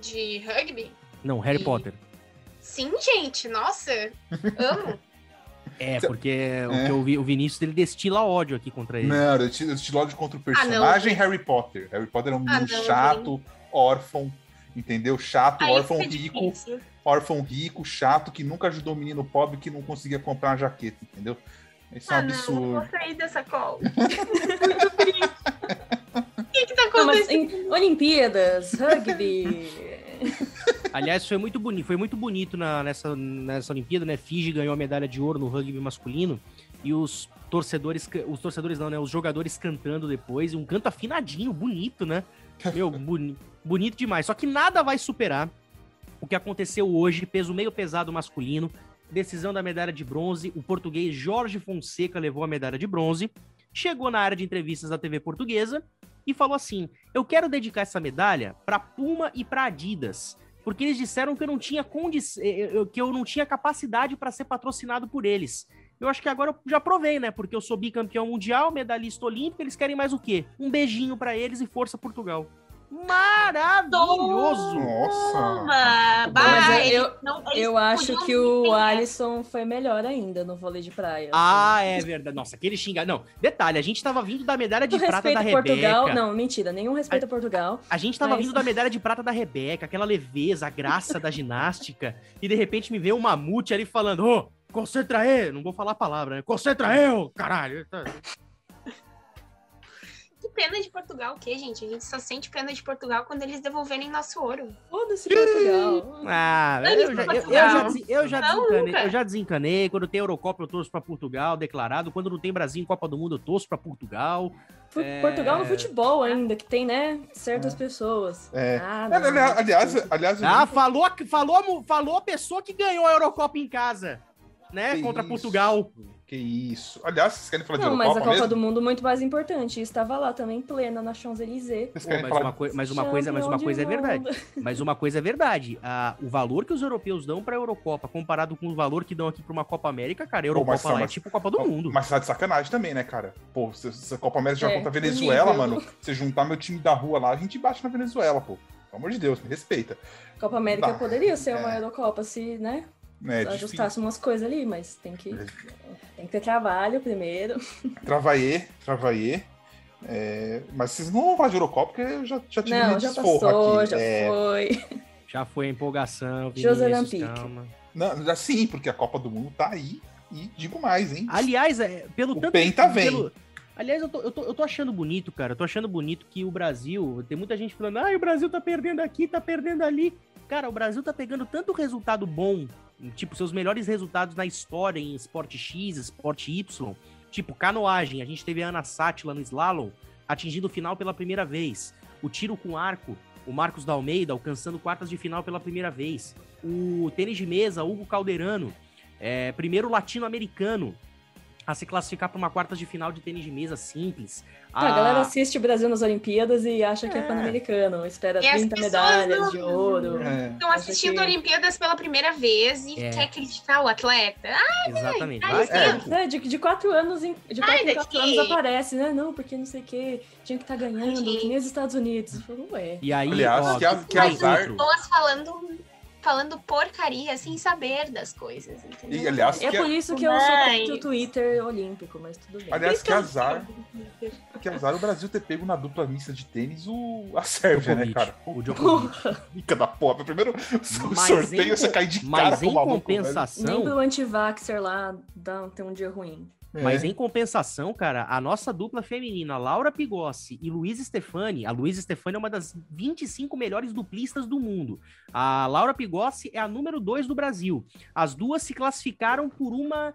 De rugby? Não, Harry e... Potter. Sim, gente, nossa, amo. É, porque é. o, o Vinícius ele destila ódio aqui contra ele. Não, eu destila ódio contra o personagem ah, Harry Potter. Harry Potter é um ah, menino ah, chato, órfão, entendeu? Chato, Aí órfão rico. Difícil. Órfão rico, chato, que nunca ajudou o menino pobre que não conseguia comprar uma jaqueta, entendeu? Isso é um ah, absurdo. Não, não vou sair dessa call. O que, que tá acontecendo? Não, Olimpíadas, rugby. Aliás, foi muito bonito, foi muito bonito na, nessa, nessa Olimpíada, né? Fiji ganhou a medalha de ouro no rugby masculino e os torcedores, os torcedores não, né? Os jogadores cantando depois, um canto afinadinho, bonito, né? Meu, boni, bonito demais. Só que nada vai superar o que aconteceu hoje, peso meio pesado masculino, decisão da medalha de bronze. O português Jorge Fonseca levou a medalha de bronze, chegou na área de entrevistas da TV portuguesa e falou assim: Eu quero dedicar essa medalha para Puma e para Adidas, porque eles disseram que eu não tinha eh, eh, que eu não tinha capacidade para ser patrocinado por eles. Eu acho que agora eu já provei, né? Porque eu sou bicampeão mundial, medalhista olímpico, eles querem mais o quê? Um beijinho para eles e força Portugal. Maravilhoso! Nossa! Mas eu, não, eu acho que o Alisson foi melhor ainda no vôlei de praia. Ah, assim. é verdade. Nossa, aquele xinga. Não, detalhe, a gente tava vindo da medalha de prata da Portugal. Rebeca. Não, mentira, nenhum respeito a, a Portugal. A gente tava mas... vindo da medalha de prata da Rebeca, aquela leveza, a graça da ginástica, e de repente me vê um mamute ali falando: Ô, oh, concentra aí! Não vou falar a palavra, né? Concentra aí, caralho! pena de Portugal o quê, gente? A gente só sente pena de Portugal quando eles devolverem nosso ouro. Foda-se Portugal. Ah, eu já, eu, eu, já, eu, já desencanei, eu já desencanei. Quando tem Eurocopa, eu torço pra Portugal, declarado. Quando não tem Brasil em Copa do Mundo, eu torço pra Portugal. É... Portugal no futebol ainda, que tem, né, certas é. pessoas. É. Ah, aliás, aliás... Ah, falou, falou, falou a pessoa que ganhou a Eurocopa em casa, né, Contra isso. Portugal. Que isso. Aliás, vocês querem falar não, de Eurocopa mas a Copa mesmo? do Mundo muito mais importante. Estava lá também plena na Champs-Élysées. Mas, uma mas uma coisa, mas uma coisa é verdade. Mas uma coisa é verdade. Ah, o valor que os europeus dão para a Eurocopa comparado com o valor que dão aqui para uma Copa América, cara, a Eurocopa Pô, lá é tipo Copa do Mundo. Mas tá de sacanagem também, né, cara? Pô, se, se a Copa América já é, contra a Venezuela, mano, você juntar meu time da rua lá, a gente bate na Venezuela, pô. Pelo amor de Deus, me respeita. Copa América poderia ser uma é. Eurocopa se, né? É, ajustasse umas coisas ali, mas tem que, é. tem que ter trabalho primeiro. Travaiê, travaiê. É, mas vocês não vão falar de Eurocopa, porque eu já, já tive não, já passou, aqui. Já é... foi. Já foi a empolgação. José Lampique. Não, sim, porque a Copa do Mundo tá aí. E digo mais, hein? Aliás, é, pelo o tanto. Penta vem. Pelo, aliás, eu tô, eu, tô, eu tô achando bonito, cara. Eu tô achando bonito que o Brasil. Tem muita gente falando, ah, o Brasil tá perdendo aqui, tá perdendo ali. Cara, o Brasil tá pegando tanto resultado bom tipo, seus melhores resultados na história em esporte X, esporte Y, tipo, canoagem, a gente teve a Ana Sátila no slalom, atingindo o final pela primeira vez. O tiro com arco, o Marcos da Almeida alcançando quartas de final pela primeira vez. O tênis de mesa, Hugo Calderano, é, primeiro latino-americano a se classificar para uma quartas de final de tênis de mesa simples. A... a galera assiste o Brasil nas Olimpíadas e acha que é, é pan-americano, espera e 30 medalhas não... de ouro. Estão é. assistindo que... Olimpíadas pela primeira vez e é. quer criticar o atleta. Ai, Exatamente. Ai, é. de, de quatro anos em, de quatro, Ai, quatro anos aparece, né? Não, porque não sei o que, tinha que estar tá ganhando, que nem os Estados Unidos. Falei, ué. E aí, Aliás, ó, que, que azar. Pessoas falando falando porcaria sem saber das coisas, entendeu? E, aliás, é por isso que eu sou contra o Twitter olímpico, mas tudo bem. Aliás, que azar. que azar o Brasil ter pego na dupla mista de tênis o, a Sérvia, né, cara? O Djokovic. Fica da porra. Primeiro mas sorteio, em, você cai de cara Mas em compensação... Nem pro anti-vaxxer lá dá, tem um dia ruim. É. Mas em compensação, cara, a nossa dupla feminina, Laura Pigossi e Luísa Stefani, a Luísa Stefani é uma das 25 melhores duplistas do mundo. A Laura Pigossi é a número 2 do Brasil. As duas se classificaram por uma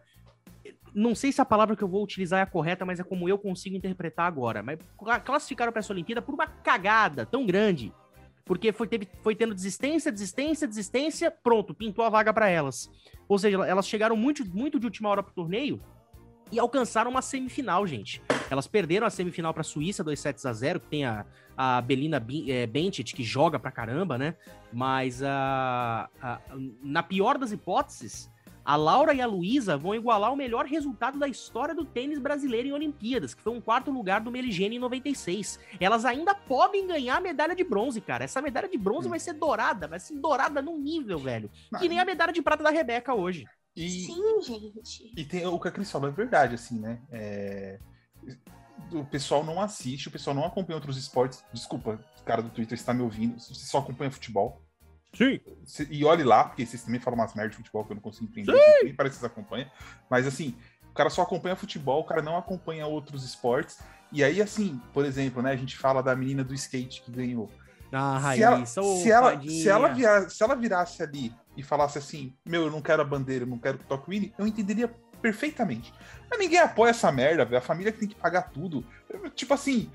não sei se a palavra que eu vou utilizar é a correta, mas é como eu consigo interpretar agora. Mas classificaram para essa Olimpíada por uma cagada tão grande. Porque foi, teve, foi tendo desistência, desistência, desistência, pronto, pintou a vaga para elas. Ou seja, elas chegaram muito, muito de última hora pro torneio e alcançaram uma semifinal, gente. Elas perderam a semifinal para a Suíça, 2 sets a 0, que tem a, a Belina é, Bencic, que joga pra caramba, né? Mas a, a, na pior das hipóteses, a Laura e a Luísa vão igualar o melhor resultado da história do tênis brasileiro em Olimpíadas, que foi um quarto lugar do Meligene em 96. Elas ainda podem ganhar a medalha de bronze, cara. Essa medalha de bronze hum. vai ser dourada, vai ser dourada num nível, velho. Que nem a medalha de prata da Rebeca hoje. E, Sim, gente. E tem o que a Cris falou, é verdade, assim, né? É, o pessoal não assiste, o pessoal não acompanha outros esportes. Desculpa, cara do Twitter está me ouvindo. Você só acompanha futebol. Sim. E olhe lá, porque vocês também falam umas merdas de futebol que eu não consigo entender. Nem parece que vocês acompanham. Mas assim, o cara só acompanha futebol, o cara não acompanha outros esportes. E aí, assim, por exemplo, né, a gente fala da menina do skate que ganhou. Ah, se, ela, se, ela, se, ela vira, se ela virasse ali e falasse assim: Meu, eu não quero a bandeira, eu não quero que toque o hino, eu entenderia perfeitamente. Mas ninguém apoia essa merda, velho. A família que tem que pagar tudo. Tipo assim,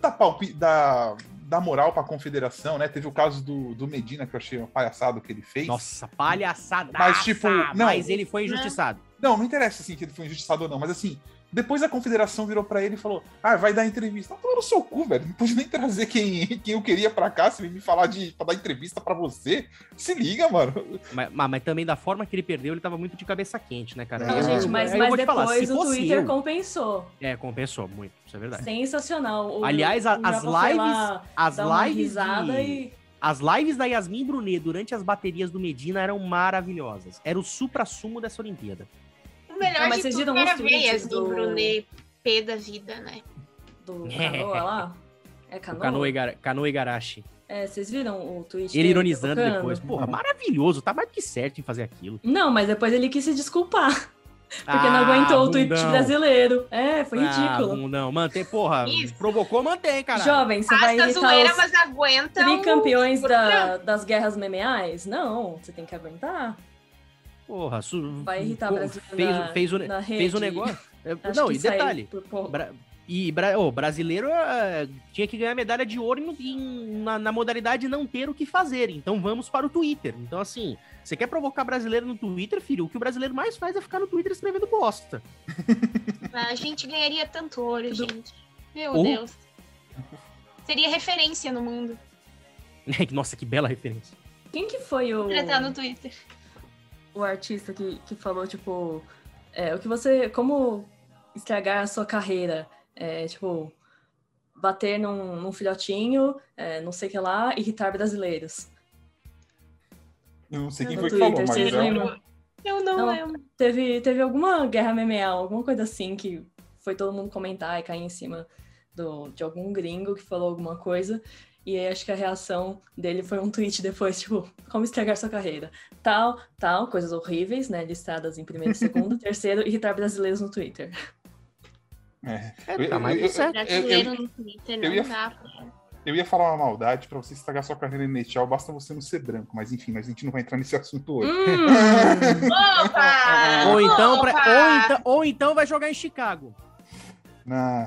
dá, palpi, dá, dá moral pra confederação, né? Teve o caso do, do Medina, que eu achei uma palhaçada que ele fez. Nossa, palhaçada! Mas, tipo, não, mas ele foi injustiçado. Não, não interessa assim que ele foi injustiçado ou não, mas assim, depois a confederação virou para ele e falou: Ah, vai dar entrevista. Não, no seu cu, velho. Não pude nem trazer quem, quem eu queria para cá, se me falar de pra dar entrevista para você. Se liga, mano. Mas, mas, mas, também da forma que ele perdeu, ele tava muito de cabeça quente, né, cara? Não, eu, gente, mas, mas depois falar, o Twitter eu... compensou. É, compensou muito, isso é verdade. Sensacional. O, Aliás, a, as lives. As lives. De... E... As lives da Yasmin Brunet durante as baterias do Medina eram maravilhosas. Era o supra-sumo dessa Olimpíada melhor não, de vocês tudo era ver Yasmin do... Brunet pé da vida, né? Do Canoa lá? É Canoa? Canoa e, Gar... Canoa e Garashi. É, vocês viram o tweet Ele ironizando depois. Porra, maravilhoso. Tá mais que certo em fazer aquilo. Não, mas depois ele quis se desculpar. Porque ah, não aguentou bundão. o tweet brasileiro. É, foi ah, ridículo. Não, mantém, porra. Isso. Provocou, mantém, cara. Jovem, você vai irritar zoeira, os mas aguenta tricampeões da, das guerras memeais? Não, você tem que aguentar. Porra, su... vai irritar o Brasil fez, na, fez, o, fez o negócio. É, não, e detalhe. E o brasileiro uh, tinha que ganhar medalha de ouro em, em, na, na, modalidade não ter o que fazer. Então vamos para o Twitter. Então, assim, você quer provocar brasileiro no Twitter, filho? O que o brasileiro mais faz é ficar no Twitter escrevendo bosta. A gente ganharia tanto ouro, Tudo... gente. Meu oh. Deus. Seria referência no mundo. Nossa, que bela referência. Quem que foi o. Ele tá no Twitter. O artista que, que falou, tipo. É, o que você. Como estragar a sua carreira? É, tipo, bater num, num filhotinho, é, não sei o que lá, irritar brasileiros. Eu não sei quem foi que falou, mas eu... eu não, não lembro. Teve, teve alguma guerra MMA, alguma coisa assim que foi todo mundo comentar e cair em cima do, de algum gringo que falou alguma coisa. E aí acho que a reação dele foi um tweet depois, tipo, como estragar sua carreira. Tal, tal, coisas horríveis, né? Listadas em primeiro e segundo. Terceiro, irritar brasileiros no Twitter. É. é tá mais certo. Brasileiro no Twitter não ia, dá Eu ia falar uma maldade pra você estragar sua carreira inicial, basta você não ser branco, mas enfim, mas a gente não vai entrar nesse assunto hoje. Hum. Opa! ou, então, pra, ou, então, ou então vai jogar em Chicago. Ah,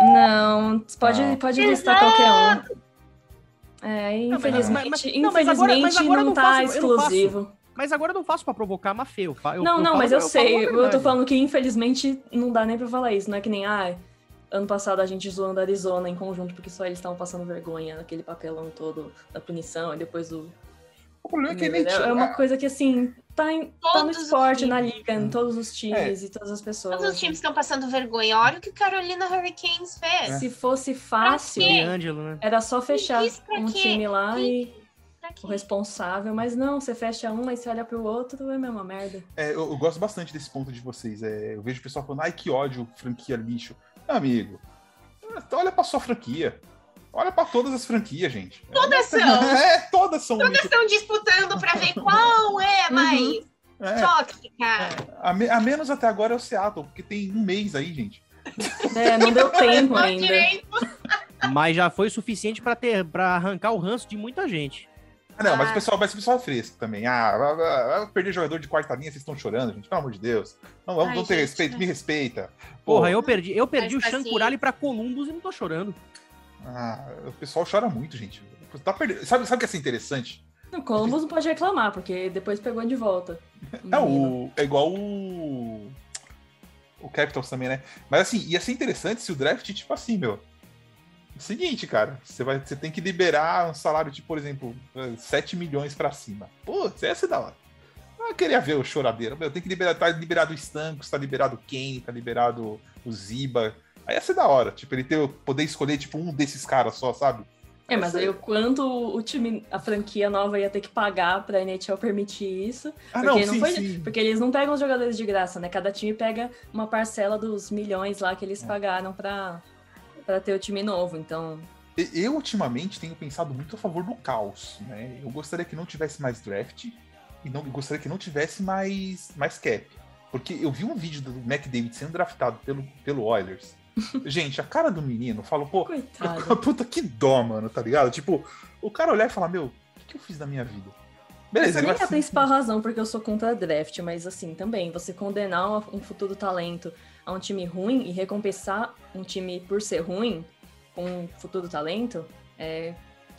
não, pode, não. pode listar qualquer um. É, infelizmente, não, mas, mas, infelizmente não, agora, mas agora não, tá faço, exclusivo. Mas agora eu não faço para provocar uma. Eu, não, eu não, mas eu, eu sei. Eu tô falando que infelizmente não dá nem pra falar isso. Não é que nem, ah, ano passado a gente zoando Arizona em conjunto porque só eles estavam passando vergonha naquele papelão todo da punição e depois do. O problema é que ele É uma coisa que assim, tá, em, tá no esporte, na liga, em todos os times é. e todas as pessoas. Todos os times estão passando vergonha. Olha o que Carolina Hurricanes fez. Se fosse fácil, né? era só fechar um time lá e o responsável, mas não, você fecha um, aí você olha pro outro, é a mesma merda. É, eu, eu, gosto bastante desse ponto de vocês. É, eu vejo o pessoal falando, ai que ódio, franquia lixo. Amigo, olha pra sua franquia. Olha para todas as franquias, gente. Todas são. É, todas são. Todas estão disputando para ver qual é uhum. mais uhum. é. tóxica. É. A, me, a, menos até agora é o Seattle, porque tem um mês aí, gente. É, não deu tempo ainda. Mas já foi suficiente para ter para arrancar o ranço de muita gente. Ah, não, mas o ah. pessoal, mas o pessoal é fresco também. Ah, perder jogador de quarta linha, vocês estão chorando, gente. Pelo amor de Deus. Não, vamos, Ai, ter gente, respeito, me respeita. Porra, eu perdi, eu perdi o Sean Curali pra Columbus e não tô chorando. Ah, o pessoal chora muito, gente. Tá perdendo. Sabe, sabe o que é assim interessante? O Columbus não pode reclamar, porque depois pegou de volta. É, o, é igual o. O Capitals também, né? Mas assim, ia ser interessante se o draft, tipo assim, meu seguinte, cara, você, vai, você tem que liberar um salário de, por exemplo, 7 milhões para cima. Putz, essa é da hora. Eu queria ver o choradeiro. Meu, tem que liberar, tá liberado o Stancos, tá liberado o Kane, tá liberado o Ziba. Aí ia ser da hora, tipo, ele ter, poder escolher, tipo, um desses caras só, sabe? É, mas aí o quanto o time, a franquia nova ia ter que pagar pra NHL permitir isso. Ah, porque, não, sim, foi, sim. porque eles não pegam os jogadores de graça, né? Cada time pega uma parcela dos milhões lá que eles é. pagaram pra, para ter o time novo, então. Eu, ultimamente, tenho pensado muito a favor do caos, né? Eu gostaria que não tivesse mais draft e não gostaria que não tivesse mais, mais cap. Porque eu vi um vídeo do McDavid sendo draftado pelo, pelo Oilers. Gente, a cara do menino falou, pô, Coitado. puta que dó, mano, tá ligado? Tipo, o cara olhar e falar, meu, o que, que eu fiz da minha vida? Beleza, Essa nem é a principal razão porque eu sou contra draft, mas assim, também, você condenar um futuro talento a um time ruim e recompensar um time por ser ruim com um futuro talento é,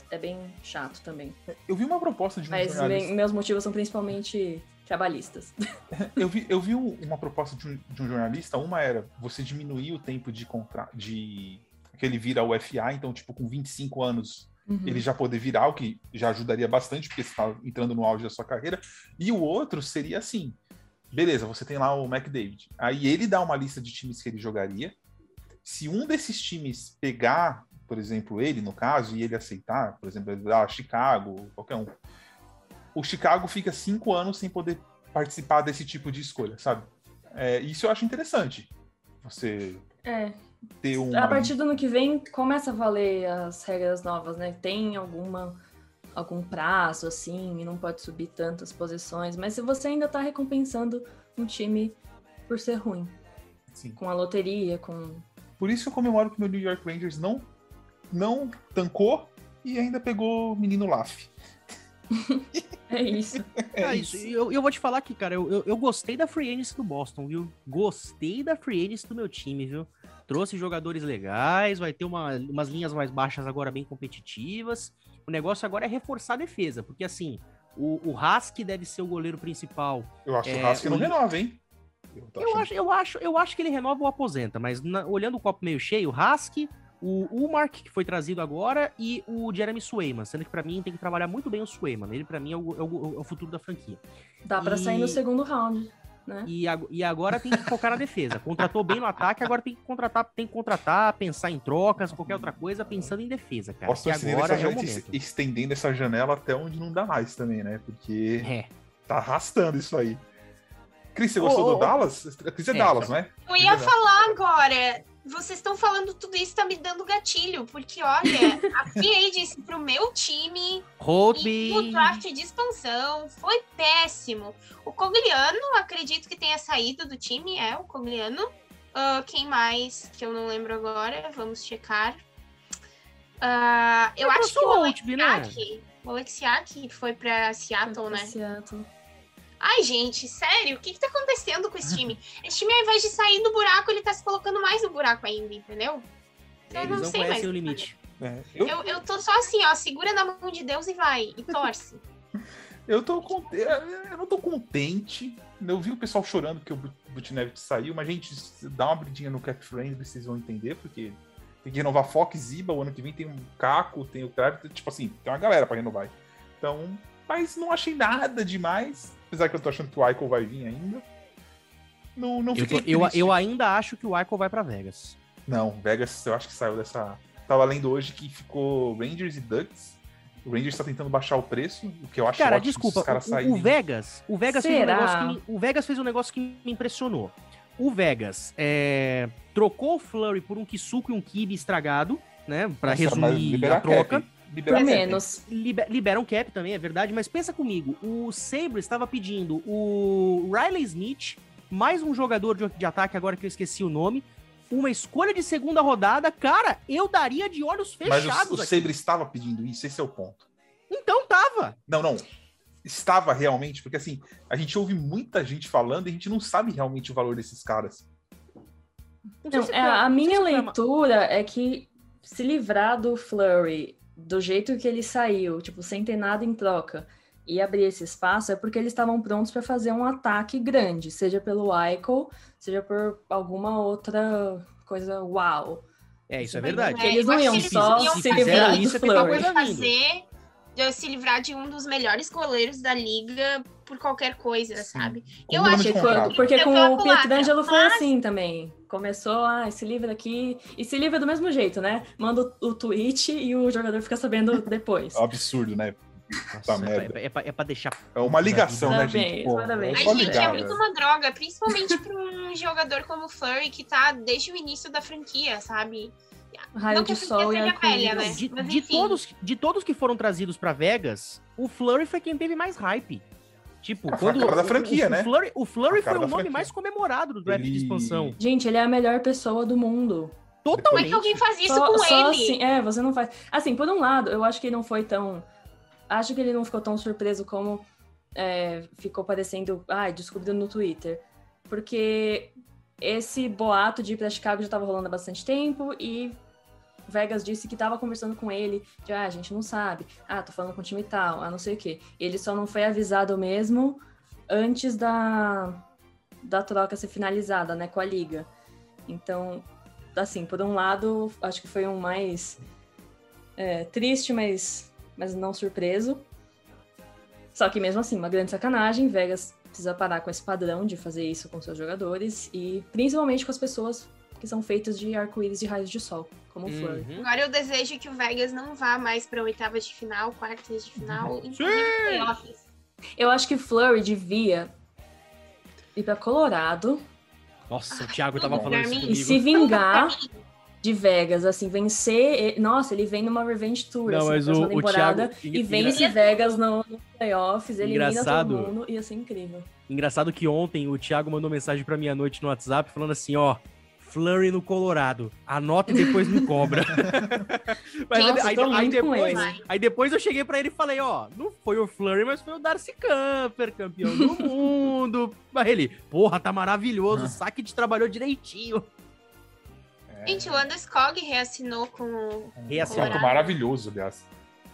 é bem chato também. Eu vi uma proposta de um Mas jornalista... meus motivos são principalmente trabalhistas. eu vi, eu vi uma proposta de um, de um jornalista, uma era você diminuir o tempo de contrato, de que ele vira o FA, então tipo com 25 anos Uhum. ele já poder virar, o que já ajudaria bastante, porque você está entrando no auge da sua carreira. E o outro seria assim: Beleza, você tem lá o McDavid. Aí ele dá uma lista de times que ele jogaria. Se um desses times pegar, por exemplo, ele no caso, e ele aceitar, por exemplo, ah, Chicago, qualquer um, o Chicago fica cinco anos sem poder participar desse tipo de escolha, sabe? É, isso eu acho interessante. Você é. ter um. A partir do ano que vem começa a valer as regras novas, né? Tem alguma algum prazo, assim, e não pode subir tantas posições, mas se você ainda tá recompensando um time por ser ruim. Sim. Com a loteria, com. Por isso eu comemoro que o meu New York Rangers não, não tancou e ainda pegou o menino Laf. é isso. É, é isso. Eu, eu vou te falar aqui, cara, eu, eu, eu gostei da free agency do Boston, viu? Gostei da free agency do meu time, viu? trouxe jogadores legais, vai ter uma, umas linhas mais baixas agora bem competitivas. O negócio agora é reforçar a defesa, porque assim, o, o Hask deve ser o goleiro principal. Eu acho é, que o Hask não o... renova, hein? Eu, eu acho, eu, acho, eu acho que ele renova ou aposenta, mas na, olhando o copo meio cheio, o Hask, o Umark, que foi trazido agora, e o Jeremy Swayman, sendo que para mim tem que trabalhar muito bem o Swayman. Ele para mim é o, é, o, é o, futuro da franquia. Dá para e... sair no segundo round. Né? E, e agora tem que focar na defesa. Contratou bem no ataque, agora tem que contratar, tem que contratar, pensar em trocas, qualquer outra coisa, pensando em defesa, cara. Posso que agora é o momento. estendendo essa janela até onde não dá mais também, né? Porque é. tá arrastando isso aí. Cris, você gostou oh, do Dallas? Cris é, é Dallas, não é? Eu ia falar agora vocês estão falando tudo isso, tá me dando gatilho, porque olha, a FA disse pro meu time Hobby. o draft de expansão foi péssimo. O Cogliano, acredito que tenha saído do time, é o Cogliano. Uh, quem mais que eu não lembro agora? Vamos checar. Uh, eu, eu acho que o Alexiak, né? o Alexiak foi para Seattle, foi pra né? Seattle. Ai, gente, sério, o que, que tá acontecendo com esse time? Esse time, ao invés de sair do buraco, ele tá se colocando mais no buraco ainda, entendeu? Então, eu não, não sei mais. o limite. É, eu... Eu, eu tô só assim, ó, segura na mão de Deus e vai, e torce. eu tô contente, eu não tô contente. Eu vi o pessoal chorando que o Butnevich saiu, mas a gente dá uma bridinha no Cap Friendly, vocês vão entender, porque tem que renovar Fox, Ziba, o ano que vem tem um Caco, tem o Travis, tipo assim, tem uma galera pra renovar. Então, mas não achei nada demais. Apesar que eu tô achando que o Aiko vai vir ainda. Não, não fiquei eu, eu, eu, ainda acho que o Aiko vai para Vegas. Não, Vegas eu acho que saiu dessa. Tava lendo hoje que ficou Rangers e Ducks. O Rangers tá tentando baixar o preço, o que eu acho Cara, desculpa, o, o, Vegas, o Vegas fez um negócio que o Vegas fez um negócio que me impressionou. O Vegas é, trocou o Flurry por um Kisuko e um Kibe estragado, né, para resumir a troca. Cap. Libera menos. Liber, libera um cap também, é verdade, mas pensa comigo, o Sabre estava pedindo o Riley Smith, mais um jogador de, de ataque, agora que eu esqueci o nome, uma escolha de segunda rodada, cara, eu daria de olhos fechados. Mas o, o Sabre estava pedindo isso, esse é o ponto. Então tava. Não, não. Estava realmente, porque assim, a gente ouve muita gente falando e a gente não sabe realmente o valor desses caras. Não, é, a minha leitura é que se livrar do Flurry do jeito que ele saiu, tipo, sem ter nada em troca, e abrir esse espaço, é porque eles estavam prontos para fazer um ataque grande, seja pelo Eichel, seja por alguma outra coisa uau. É, isso é verdade. É, eles não iam só se livrar do Flurry. fazer de se livrar de um dos melhores goleiros da liga por qualquer coisa, Sim. sabe? Eu acho que porque, porque com o Pietrangelo foi mas... assim também. Começou, ah, se livra aqui e se livra do mesmo jeito, né? Manda o, tweet e o jogador fica sabendo depois. É um absurdo, né? Nossa, é, é, é, pra, é, pra, deixar. É uma ligação, né, gente? Pô, é a gente é muito uma droga, principalmente para um jogador como o Flurry, que tá desde o início da franquia, sabe? Raio de Sol e velha, né? De, de todos, de todos que foram trazidos para Vegas, o Flurry foi quem teve mais hype. Tipo, a quando. da franquia, o, né? O Flurry, o Flurry foi o nome franquia. mais comemorado do draft ele... de expansão. Gente, ele é a melhor pessoa do mundo. Totalmente. Como é que alguém faz isso só, com só ele? Assim, é, você não faz. Assim, por um lado, eu acho que ele não foi tão. Acho que ele não ficou tão surpreso como é, ficou parecendo. Ai, descobrindo no Twitter. Porque esse boato de ir pra Chicago já tava rolando há bastante tempo e Vegas disse que estava conversando com ele, de ah, a gente não sabe, ah, tô falando com o time tal, ah, não sei o quê. Ele só não foi avisado mesmo antes da, da troca ser finalizada, né, com a liga. Então, assim, por um lado, acho que foi um mais é, triste, mas, mas não surpreso. Só que mesmo assim, uma grande sacanagem, Vegas precisa parar com esse padrão de fazer isso com seus jogadores e principalmente com as pessoas que são feitas de arco-íris de raios de sol como uhum. Flurry. Agora eu desejo que o Vegas não vá mais para oitavas de final, quartas de final, uhum. inclusive playoffs. Eu acho que Flurry devia ir para Colorado. Nossa, o Thiago tava falando isso comigo. E se vingar de Vegas, assim, vencer. Nossa, ele vem numa Revenge Tour, não, assim, mas o, temporada, o Thiago, e vence Vegas no, no playoffs, elimina engraçado, todo mundo, ia ser incrível. Engraçado que ontem o Thiago mandou mensagem pra minha noite no WhatsApp falando assim, ó, Flurry no Colorado. Anota e depois me cobra. mas Nossa, aí, aí, aí, depois, aí, depois, eu cheguei para ele e falei, ó, não foi o Flurry, mas foi o Darcy Camper, campeão do mundo. Mas ele, porra, tá maravilhoso, o saque te trabalhou direitinho. É... Gente, o Landeskog reassinou com. Reassinou. maravilhoso, aliás.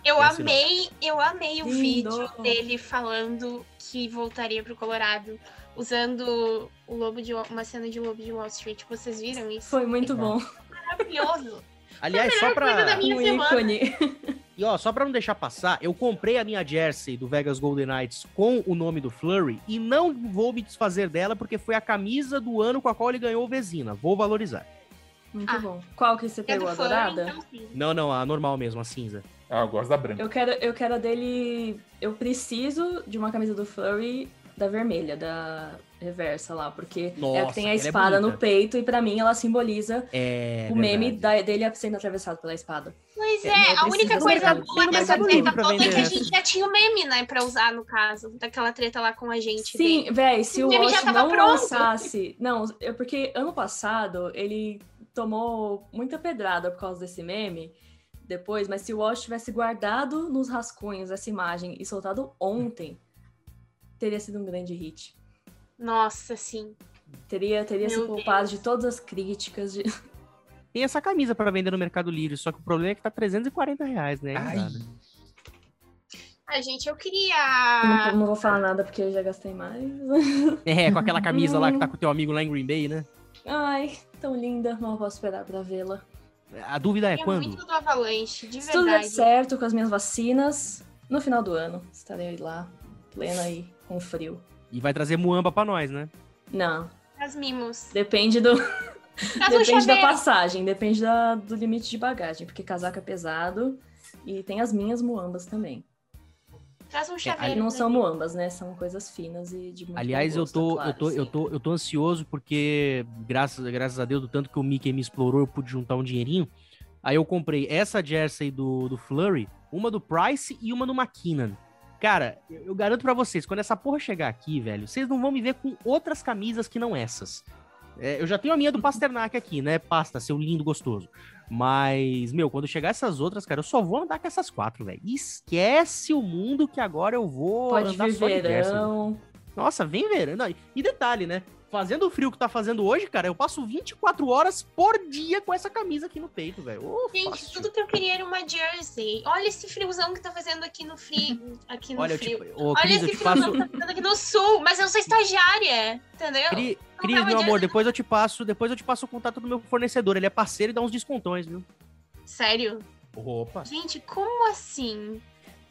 Eu amei, eu amei o Lindo. vídeo dele falando que voltaria pro Colorado usando o lobo de uma cena de lobo de Wall Street. Vocês viram isso? Foi muito bom. Maravilhoso. Aliás, só pra. Da minha um ícone. E ó, só pra não deixar passar, eu comprei a minha jersey do Vegas Golden Knights com o nome do Flurry e não vou me desfazer dela porque foi a camisa do ano com a qual ele ganhou o Vezina. Vou valorizar. Muito ah, bom. Qual que você pegou? É a dourada? Então, não, não, a normal mesmo, a cinza. Ah, eu gosto da branca. Eu quero, eu quero a dele. Eu preciso de uma camisa do Flurry da vermelha, da reversa lá, porque Nossa, é a que tem a é espada é no peito e para mim ela simboliza é, o meme da, dele sendo atravessado pela espada. Pois é, é a única coisa boa dessa treta toda é que a gente já tinha o meme, né, pra usar no caso, daquela treta lá com a gente. Sim, velho, se o, o não pronto. lançasse... Não, é porque ano passado ele tomou muita pedrada por causa desse meme, depois, mas se o Wash tivesse guardado nos rascunhos essa imagem e soltado ontem, teria sido um grande hit. Nossa, sim. Teria, teria se poupado de todas as críticas. De... Tem essa camisa para vender no Mercado Livre, só que o problema é que tá 340 reais, né? Ai, gente, eu queria. Não, não, vou falar nada porque eu já gastei mais. É, com aquela camisa lá que tá com o teu amigo lá em Green Bay, né? Ai, tão linda, não posso esperar pra vê-la. A dúvida é, é quando? muito do Avalanche, de Se tudo der certo com as minhas vacinas, no final do ano estarei lá, plena aí, com frio. E vai trazer muamba pra nós, né? Não. As mimos. Depende do. depende da passagem, depende da, do limite de bagagem, porque casaco é pesado e tem as minhas muambas também. Traz um chaveiro. É, não são muambas, né? São coisas finas e de muito Aliás, gosto, eu tô, claro, eu tô, eu tô, eu tô ansioso porque graças, graças a Deus do tanto que o Mickey me explorou, eu pude juntar um dinheirinho. Aí eu comprei essa jersey do, do Flurry, uma do Price e uma do McKinnon. Cara, eu garanto para vocês, quando essa porra chegar aqui, velho, vocês não vão me ver com outras camisas que não essas. É, eu já tenho a minha do Pasternak aqui, né? Pasta, seu lindo gostoso. Mas, meu, quando chegar essas outras, cara, eu só vou andar com essas quatro, velho. Esquece o mundo que agora eu vou Pode andar só de verão. Nossa, vem verão. Não, e detalhe, né? Fazendo o frio que tá fazendo hoje, cara, eu passo 24 horas por dia com essa camisa aqui no peito, velho. Oh, Gente, fácil. tudo que eu queria era uma jersey. Olha esse friozão que tá fazendo aqui no frio. Aqui no Olha, frio. Tipo, oh, Olha Cris, esse friozão passo... que tá fazendo aqui no sul. Mas eu sou estagiária, entendeu? Cris, Cris meu amor, depois eu te passo, depois eu te passo o contato do meu fornecedor. Ele é parceiro e dá uns descontões, viu? Sério? Opa. Gente, como assim?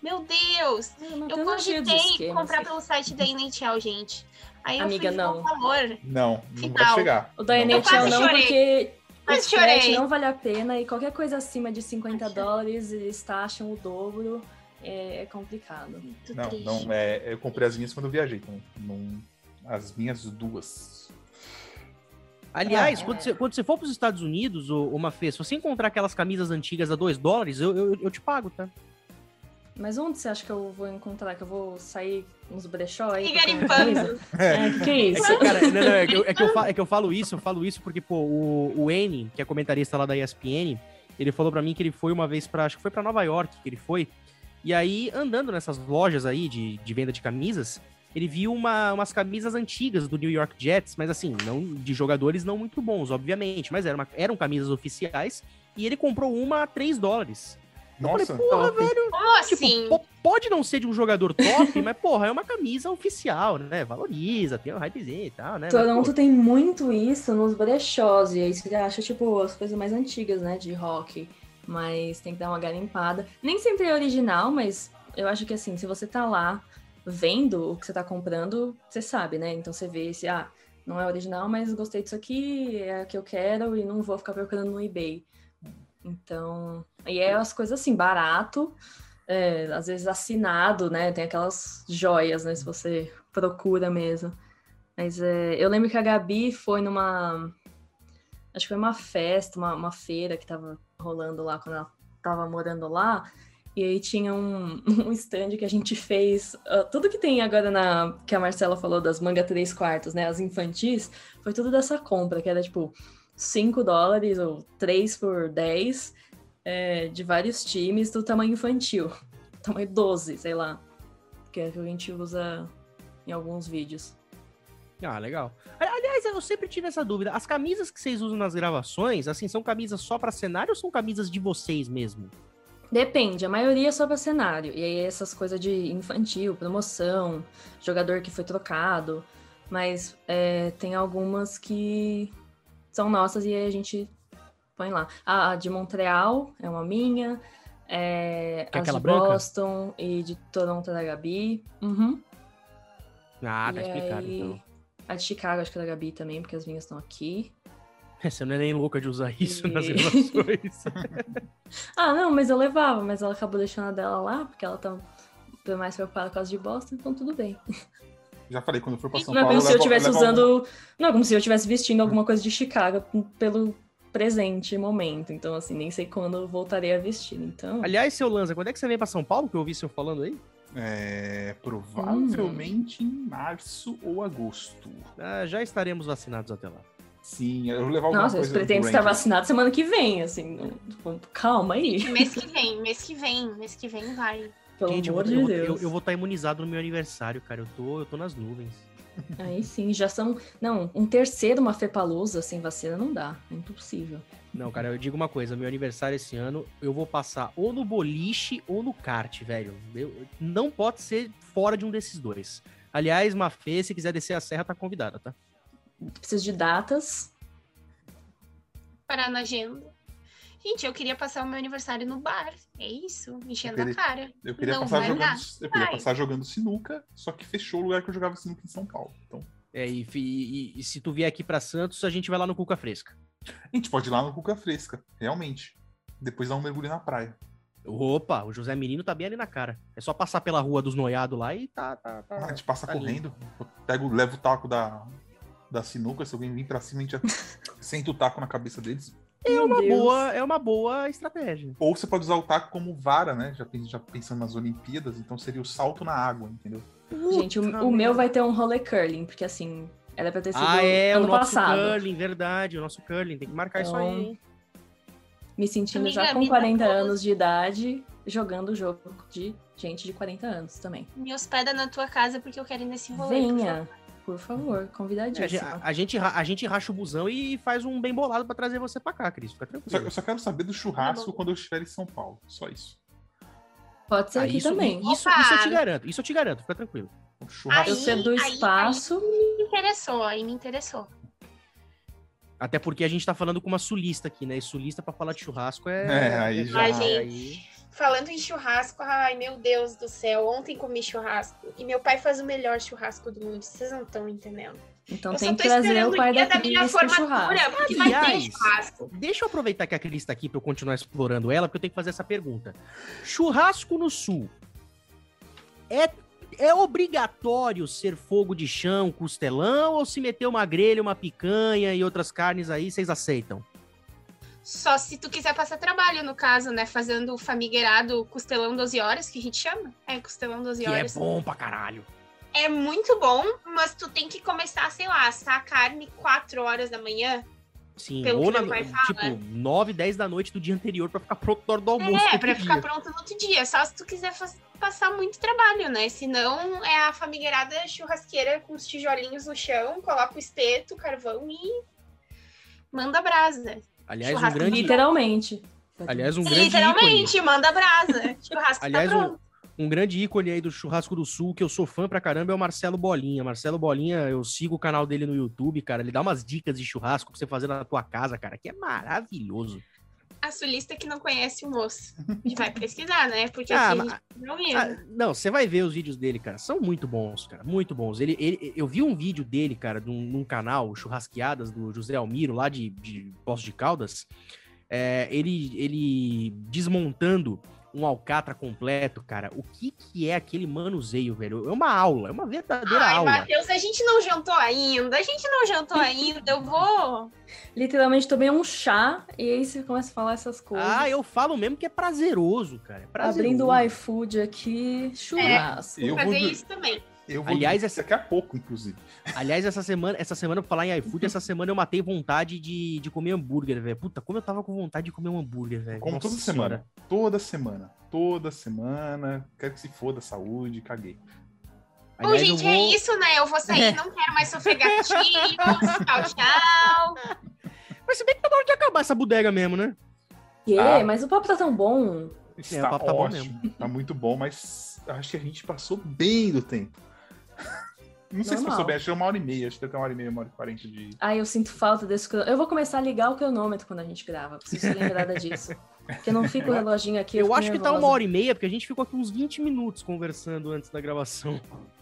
Meu Deus! Eu, eu cogitei comprar pelo site da NHL, gente. Aí Amiga, não. Valor não, não vai chegar. O da NHL não, porque Mas o frete não vale a pena e qualquer coisa acima de 50 dólares eles taxam o dobro. É, é complicado. Muito não, triste. não, é, eu comprei as minhas quando eu viajei. Então, não, as minhas duas. Aliás, ah, quando, você, quando você for para os Estados Unidos, uma Fê, se você encontrar aquelas camisas antigas a 2 dólares, eu, eu, eu te pago, tá? Mas onde você acha que eu vou encontrar? Que eu vou sair nos brechó aí? E garimpando. É, que, que é isso? É que, cara, não, não, é, que eu, é, que eu falo, é que eu falo isso, eu falo isso porque, pô, o, o N, que é comentarista lá da ESPN, ele falou para mim que ele foi uma vez para acho que foi para Nova York que ele foi. E aí, andando nessas lojas aí de, de venda de camisas, ele viu uma, umas camisas antigas do New York Jets, mas assim, não de jogadores não muito bons, obviamente, mas eram, eram camisas oficiais. E ele comprou uma a 3 dólares. Nossa, falei, porra, top. velho. Como tipo, assim? Pode não ser de um jogador top, mas, porra, é uma camisa oficial, né? Valoriza, tem um hypezinho e tal, né? Toronto mas, tem muito isso nos brechós, e aí você acha, tipo, as coisas mais antigas, né, de rock. Mas tem que dar uma garimpada. Nem sempre é original, mas eu acho que, assim, se você tá lá vendo o que você tá comprando, você sabe, né? Então você vê se, ah, não é original, mas gostei disso aqui, é a que eu quero e não vou ficar procurando no eBay. Então, e é as coisas assim, barato, é, às vezes assinado, né? Tem aquelas joias, né? Se você procura mesmo. Mas é, eu lembro que a Gabi foi numa. Acho que foi uma festa, uma, uma feira que tava rolando lá quando ela tava morando lá. E aí tinha um, um stand que a gente fez. Uh, tudo que tem agora na. que a Marcela falou das manga 3 quartos, né? As infantis, foi tudo dessa compra, que era tipo 5 dólares ou 3 por 10 é, de vários times do tamanho infantil. Tamanho 12, sei lá. Que é o que a gente usa em alguns vídeos. Ah, legal. Aliás, Aliás, eu sempre tive essa dúvida. As camisas que vocês usam nas gravações, assim, são camisas só para cenário ou são camisas de vocês mesmo? Depende, a maioria é só para cenário. E aí essas coisas de infantil, promoção, jogador que foi trocado. Mas é, tem algumas que são nossas e a gente põe lá. A, de Montreal é uma minha. É, é as de branca? Boston e de Toronto da Gabi. Uhum. Ah, tá e explicado aí, então. A de Chicago acho que é da Gabi também, porque as minhas estão aqui. Você não é nem louca de usar isso e... nas relações. ah, não, mas eu levava, mas ela acabou deixando a dela lá, porque ela tá mais preocupada com as de Boston, então tudo bem. Já falei, quando for pra São não Paulo. Não é como se eu estivesse usando. Não é como se eu estivesse vestindo alguma coisa de Chicago pelo presente momento. Então, assim, nem sei quando eu voltarei a vestir. Então. Aliás, seu Lanza, quando é que você vem pra São Paulo? Que eu ouvi o senhor falando aí? É, provavelmente hum. em março ou agosto. Ah, já estaremos vacinados até lá. Sim, eu vou levar alguma Nossa, coisa. Nossa, eu pretendo estar vacinado semana que vem, assim. Calma aí. Mês que vem, mês que vem, mês que vem vai. Pelo Gente, amor eu, vou, de eu, Deus. Eu, eu, vou estar imunizado no meu aniversário, cara. Eu tô, eu tô nas nuvens. Aí sim, já são. Não, um terceiro uma Fepalusa sem vacina não dá. É impossível. Não, cara, eu digo uma coisa: meu aniversário esse ano, eu vou passar ou no boliche ou no kart, velho. Eu, não pode ser fora de um desses dois. Aliás, Mafê, se quiser descer a serra, tá convidada, tá? Preciso de datas. Parar na agenda. Gente, eu queria passar o meu aniversário no bar. É isso, enchendo queria, a cara. Eu queria, passar jogando, eu queria passar jogando sinuca, só que fechou o lugar que eu jogava sinuca em São Paulo. Então... É, e, e, e se tu vier aqui para Santos, a gente vai lá no Cuca Fresca. A gente pode ir lá no Cuca Fresca, realmente. Depois dar um mergulho na praia. Opa, o José Menino tá bem ali na cara. É só passar pela rua dos noiados lá e tá. tá, tá ah, a gente passa tá correndo. Pego, levo o taco da, da sinuca, se alguém vir pra cima, a gente senta o taco na cabeça deles. É uma, boa, é uma boa estratégia. Ou você pode usar o taco como vara, né? Já, já pensando nas Olimpíadas, então seria o salto na água, entendeu? Gente, o, o meu vai ter um rolê curling, porque assim, era pra ter sido ah, é, ano o nosso passado. curling, verdade, o nosso curling. Tem que marcar então, isso aí, hein? Me sentindo Amiga, já com 40 anos de idade, jogando o jogo de gente de 40 anos também. Me hospeda na tua casa porque eu quero ir nesse rolê. Venha. Por favor, convidadíssimo. É, a, gente, a gente racha o busão e faz um bem bolado para trazer você para cá, Cris. Fica tranquilo. Só, eu só quero saber do churrasco tá quando eu estiver em São Paulo. Só isso. Pode ser ah, aqui isso, também. Isso, isso, eu te garanto. Isso eu te garanto. Fica tranquilo. Churrasco. eu sendo do espaço. Aí, aí me interessou, aí me interessou. Até porque a gente tá falando com uma sulista aqui, né? E sulista para falar de churrasco é. É, aí é já. Ai, gente, aí... Falando em churrasco, ai meu Deus do céu, ontem comi churrasco. E meu pai faz o melhor churrasco do mundo, vocês não estão entendendo. Então eu tem que trazer o pai da, da minha formatura, porque Aliás, vai ter churrasco. Deixa eu aproveitar que a Cris tá aqui pra eu continuar explorando ela, porque eu tenho que fazer essa pergunta. Churrasco no sul é é obrigatório ser fogo de chão, costelão, ou se meter uma grelha, uma picanha e outras carnes aí, vocês aceitam? Só se tu quiser passar trabalho, no caso, né? Fazendo o famigueirado costelão 12 horas, que a gente chama. É, costelão 12 horas. Que é bom pra caralho é muito bom, mas tu tem que começar, sei lá, assar a carne 4 horas da manhã. Sim, ou na, tipo, 9, 10 da noite do dia anterior para ficar pronto na hora do almoço. É, pra ficar dia. pronto no outro dia. Só se tu quiser passar muito trabalho, né? Senão é a famigueirada churrasqueira com os tijolinhos no chão, coloca o espeto, o carvão e manda brasa. Aliás, um grande... Literalmente. Aliás, um grande Literalmente, ícone. manda brasa. Churrasco tá Aliás, tá pronto. Um um grande ícone aí do Churrasco do Sul, que eu sou fã pra caramba, é o Marcelo Bolinha. Marcelo Bolinha, eu sigo o canal dele no YouTube, cara. Ele dá umas dicas de churrasco pra você fazer na tua casa, cara, que é maravilhoso. A sulista que não conhece o moço. E vai pesquisar, né? Porque ah, assim, mas, não ah, Não, você vai ver os vídeos dele, cara. São muito bons, cara. Muito bons. Ele, ele, eu vi um vídeo dele, cara, num, num canal, Churrasqueadas, do José Almiro, lá de, de Poço de Caldas. É, ele, ele desmontando um alcatra completo, cara, o que que é aquele manuseio, velho? É uma aula, é uma verdadeira Ai, aula. Matheus, a gente não jantou ainda, a gente não jantou ainda, eu vou... Literalmente tomei um chá e aí você começa a falar essas coisas. Ah, eu falo mesmo que é prazeroso, cara. É prazeroso. Abrindo o iFood aqui, churrasco. É, eu vou fazer isso também. Eu vou Aliás, essa... daqui a pouco, inclusive. Aliás, essa semana, essa semana, pra falar em iFood, essa semana eu matei vontade de, de comer hambúrguer, velho. Puta, como eu tava com vontade de comer um hambúrguer, velho. Como Nossa toda senhora. semana. Toda semana. Toda semana. Quero que se foda, saúde, caguei. Bom, gente, vou... é isso, né? Eu vou sair, é. não quero mais sofrer gatilhos. tchau, tchau. Mas se bem que tá na hora de acabar essa bodega mesmo, né? Que? Ah. Mas o papo tá tão bom. Está é, o papo tá ótimo, bom mesmo. Tá muito bom, mas acho que a gente passou bem do tempo. Não sei Normal. se passou bem, acho que é uma hora e meia, acho que até uma hora e meia, uma hora e quarenta de. Ah, eu sinto falta desse. Eu vou começar a ligar o cronômetro quando a gente grava, preciso lembrar disso. Porque não fica o reloginho aqui. Eu, eu acho que tá uma hora e meia, porque a gente ficou aqui uns 20 minutos conversando antes da gravação.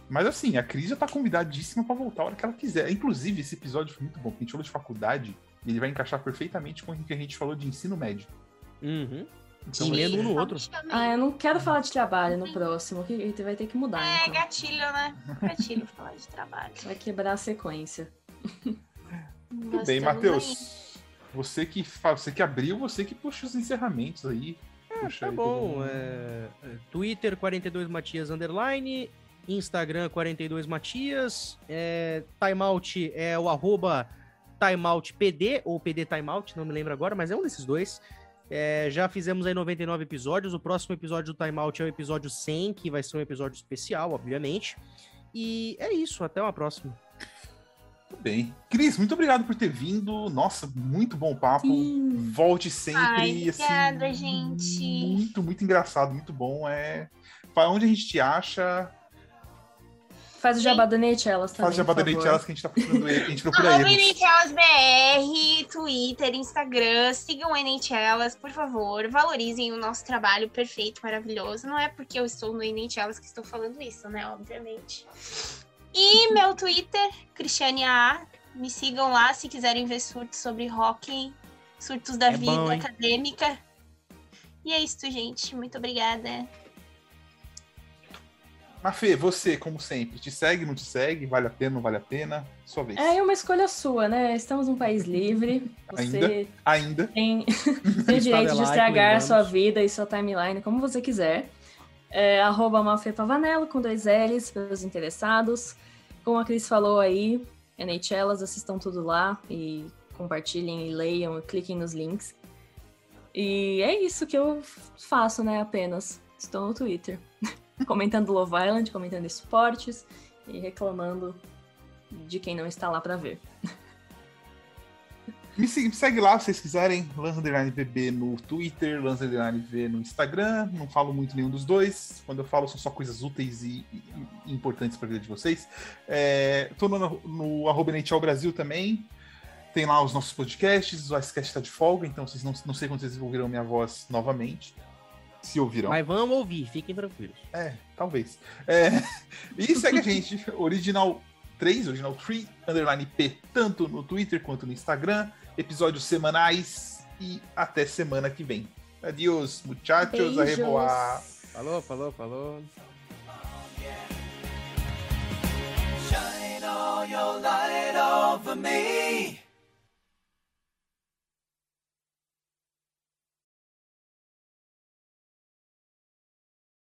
Mas assim, a Cris já tá convidadíssima para voltar a hora que ela quiser. Inclusive, esse episódio foi muito bom, porque a gente falou de faculdade e ele vai encaixar perfeitamente com o que a gente falou de ensino médio. Uhum. Então, lendo um no outro. Ah, eu não quero falar de trabalho no próximo, que a gente vai ter que mudar. É, então. gatilho, né? Gatilho falar de trabalho. Vai quebrar a sequência. Tudo bem, Matheus. Você que, você que abriu, você que puxa os encerramentos aí. É, puxa tá aí bom. É, é, Twitter 42 Matias Underline, Instagram 42 Matias, é, Timeout é o arroba timeoutpd ou pd timeout, não me lembro agora, mas é um desses dois. É, já fizemos aí 99 episódios. O próximo episódio do Time Out é o episódio 100, que vai ser um episódio especial, obviamente. E é isso, até uma próxima. Muito bem. Cris, muito obrigado por ter vindo. Nossa, muito bom papo. Sim. Volte sempre. Ai, assim, obrigada, assim, gente. Muito, muito engraçado, muito bom. É... Onde a gente te acha? Faz o jabá da Neitelas também. Faz o jabá da Neitelas que a gente tá procurando ele, a gente procura Arroba Neitelas BR, Twitter, Instagram, sigam Neitelas, por favor, valorizem o nosso trabalho perfeito, maravilhoso. Não é porque eu estou no Neitelas que estou falando isso, né? Obviamente. E meu Twitter, Cristiane A. Me sigam lá se quiserem ver surtos sobre hockey, surtos da é vida bom, acadêmica. E é isso, gente. Muito obrigada. Mafê, você, como sempre, te segue, não te segue? Vale a pena, não vale a pena? Sua vez. É uma escolha sua, né? Estamos num país livre. Você ainda? Ainda? Tem, tem o direito de estragar sua vida e sua timeline como você quiser. É, arroba Mafê Pavanello, com dois L's, para os interessados. Como a Cris falou aí, NHLas, assistam tudo lá e compartilhem e leiam e cliquem nos links. E é isso que eu faço, né? Apenas. Estou no Twitter. comentando Love Island, comentando esportes e reclamando de quem não está lá para ver. Me segue, lá se vocês quiserem, VB no Twitter, V no Instagram. Não falo muito nenhum dos dois. Quando eu falo, são só coisas úteis e, e, importantes para a vida de vocês. É, tô no, no arroba Brasil também. Tem lá os nossos podcasts. O Icecast está de folga, então vocês não, não sei quando vocês ouvirão minha voz novamente se ouvirão. Mas vamos ouvir, fiquem tranquilos. É, talvez. É, e segue a gente, Original 3, Original 3, underline P, tanto no Twitter quanto no Instagram. Episódios semanais e até semana que vem. Adiós, muchachos, a. Falou, falou, falou. Shine all your light over me.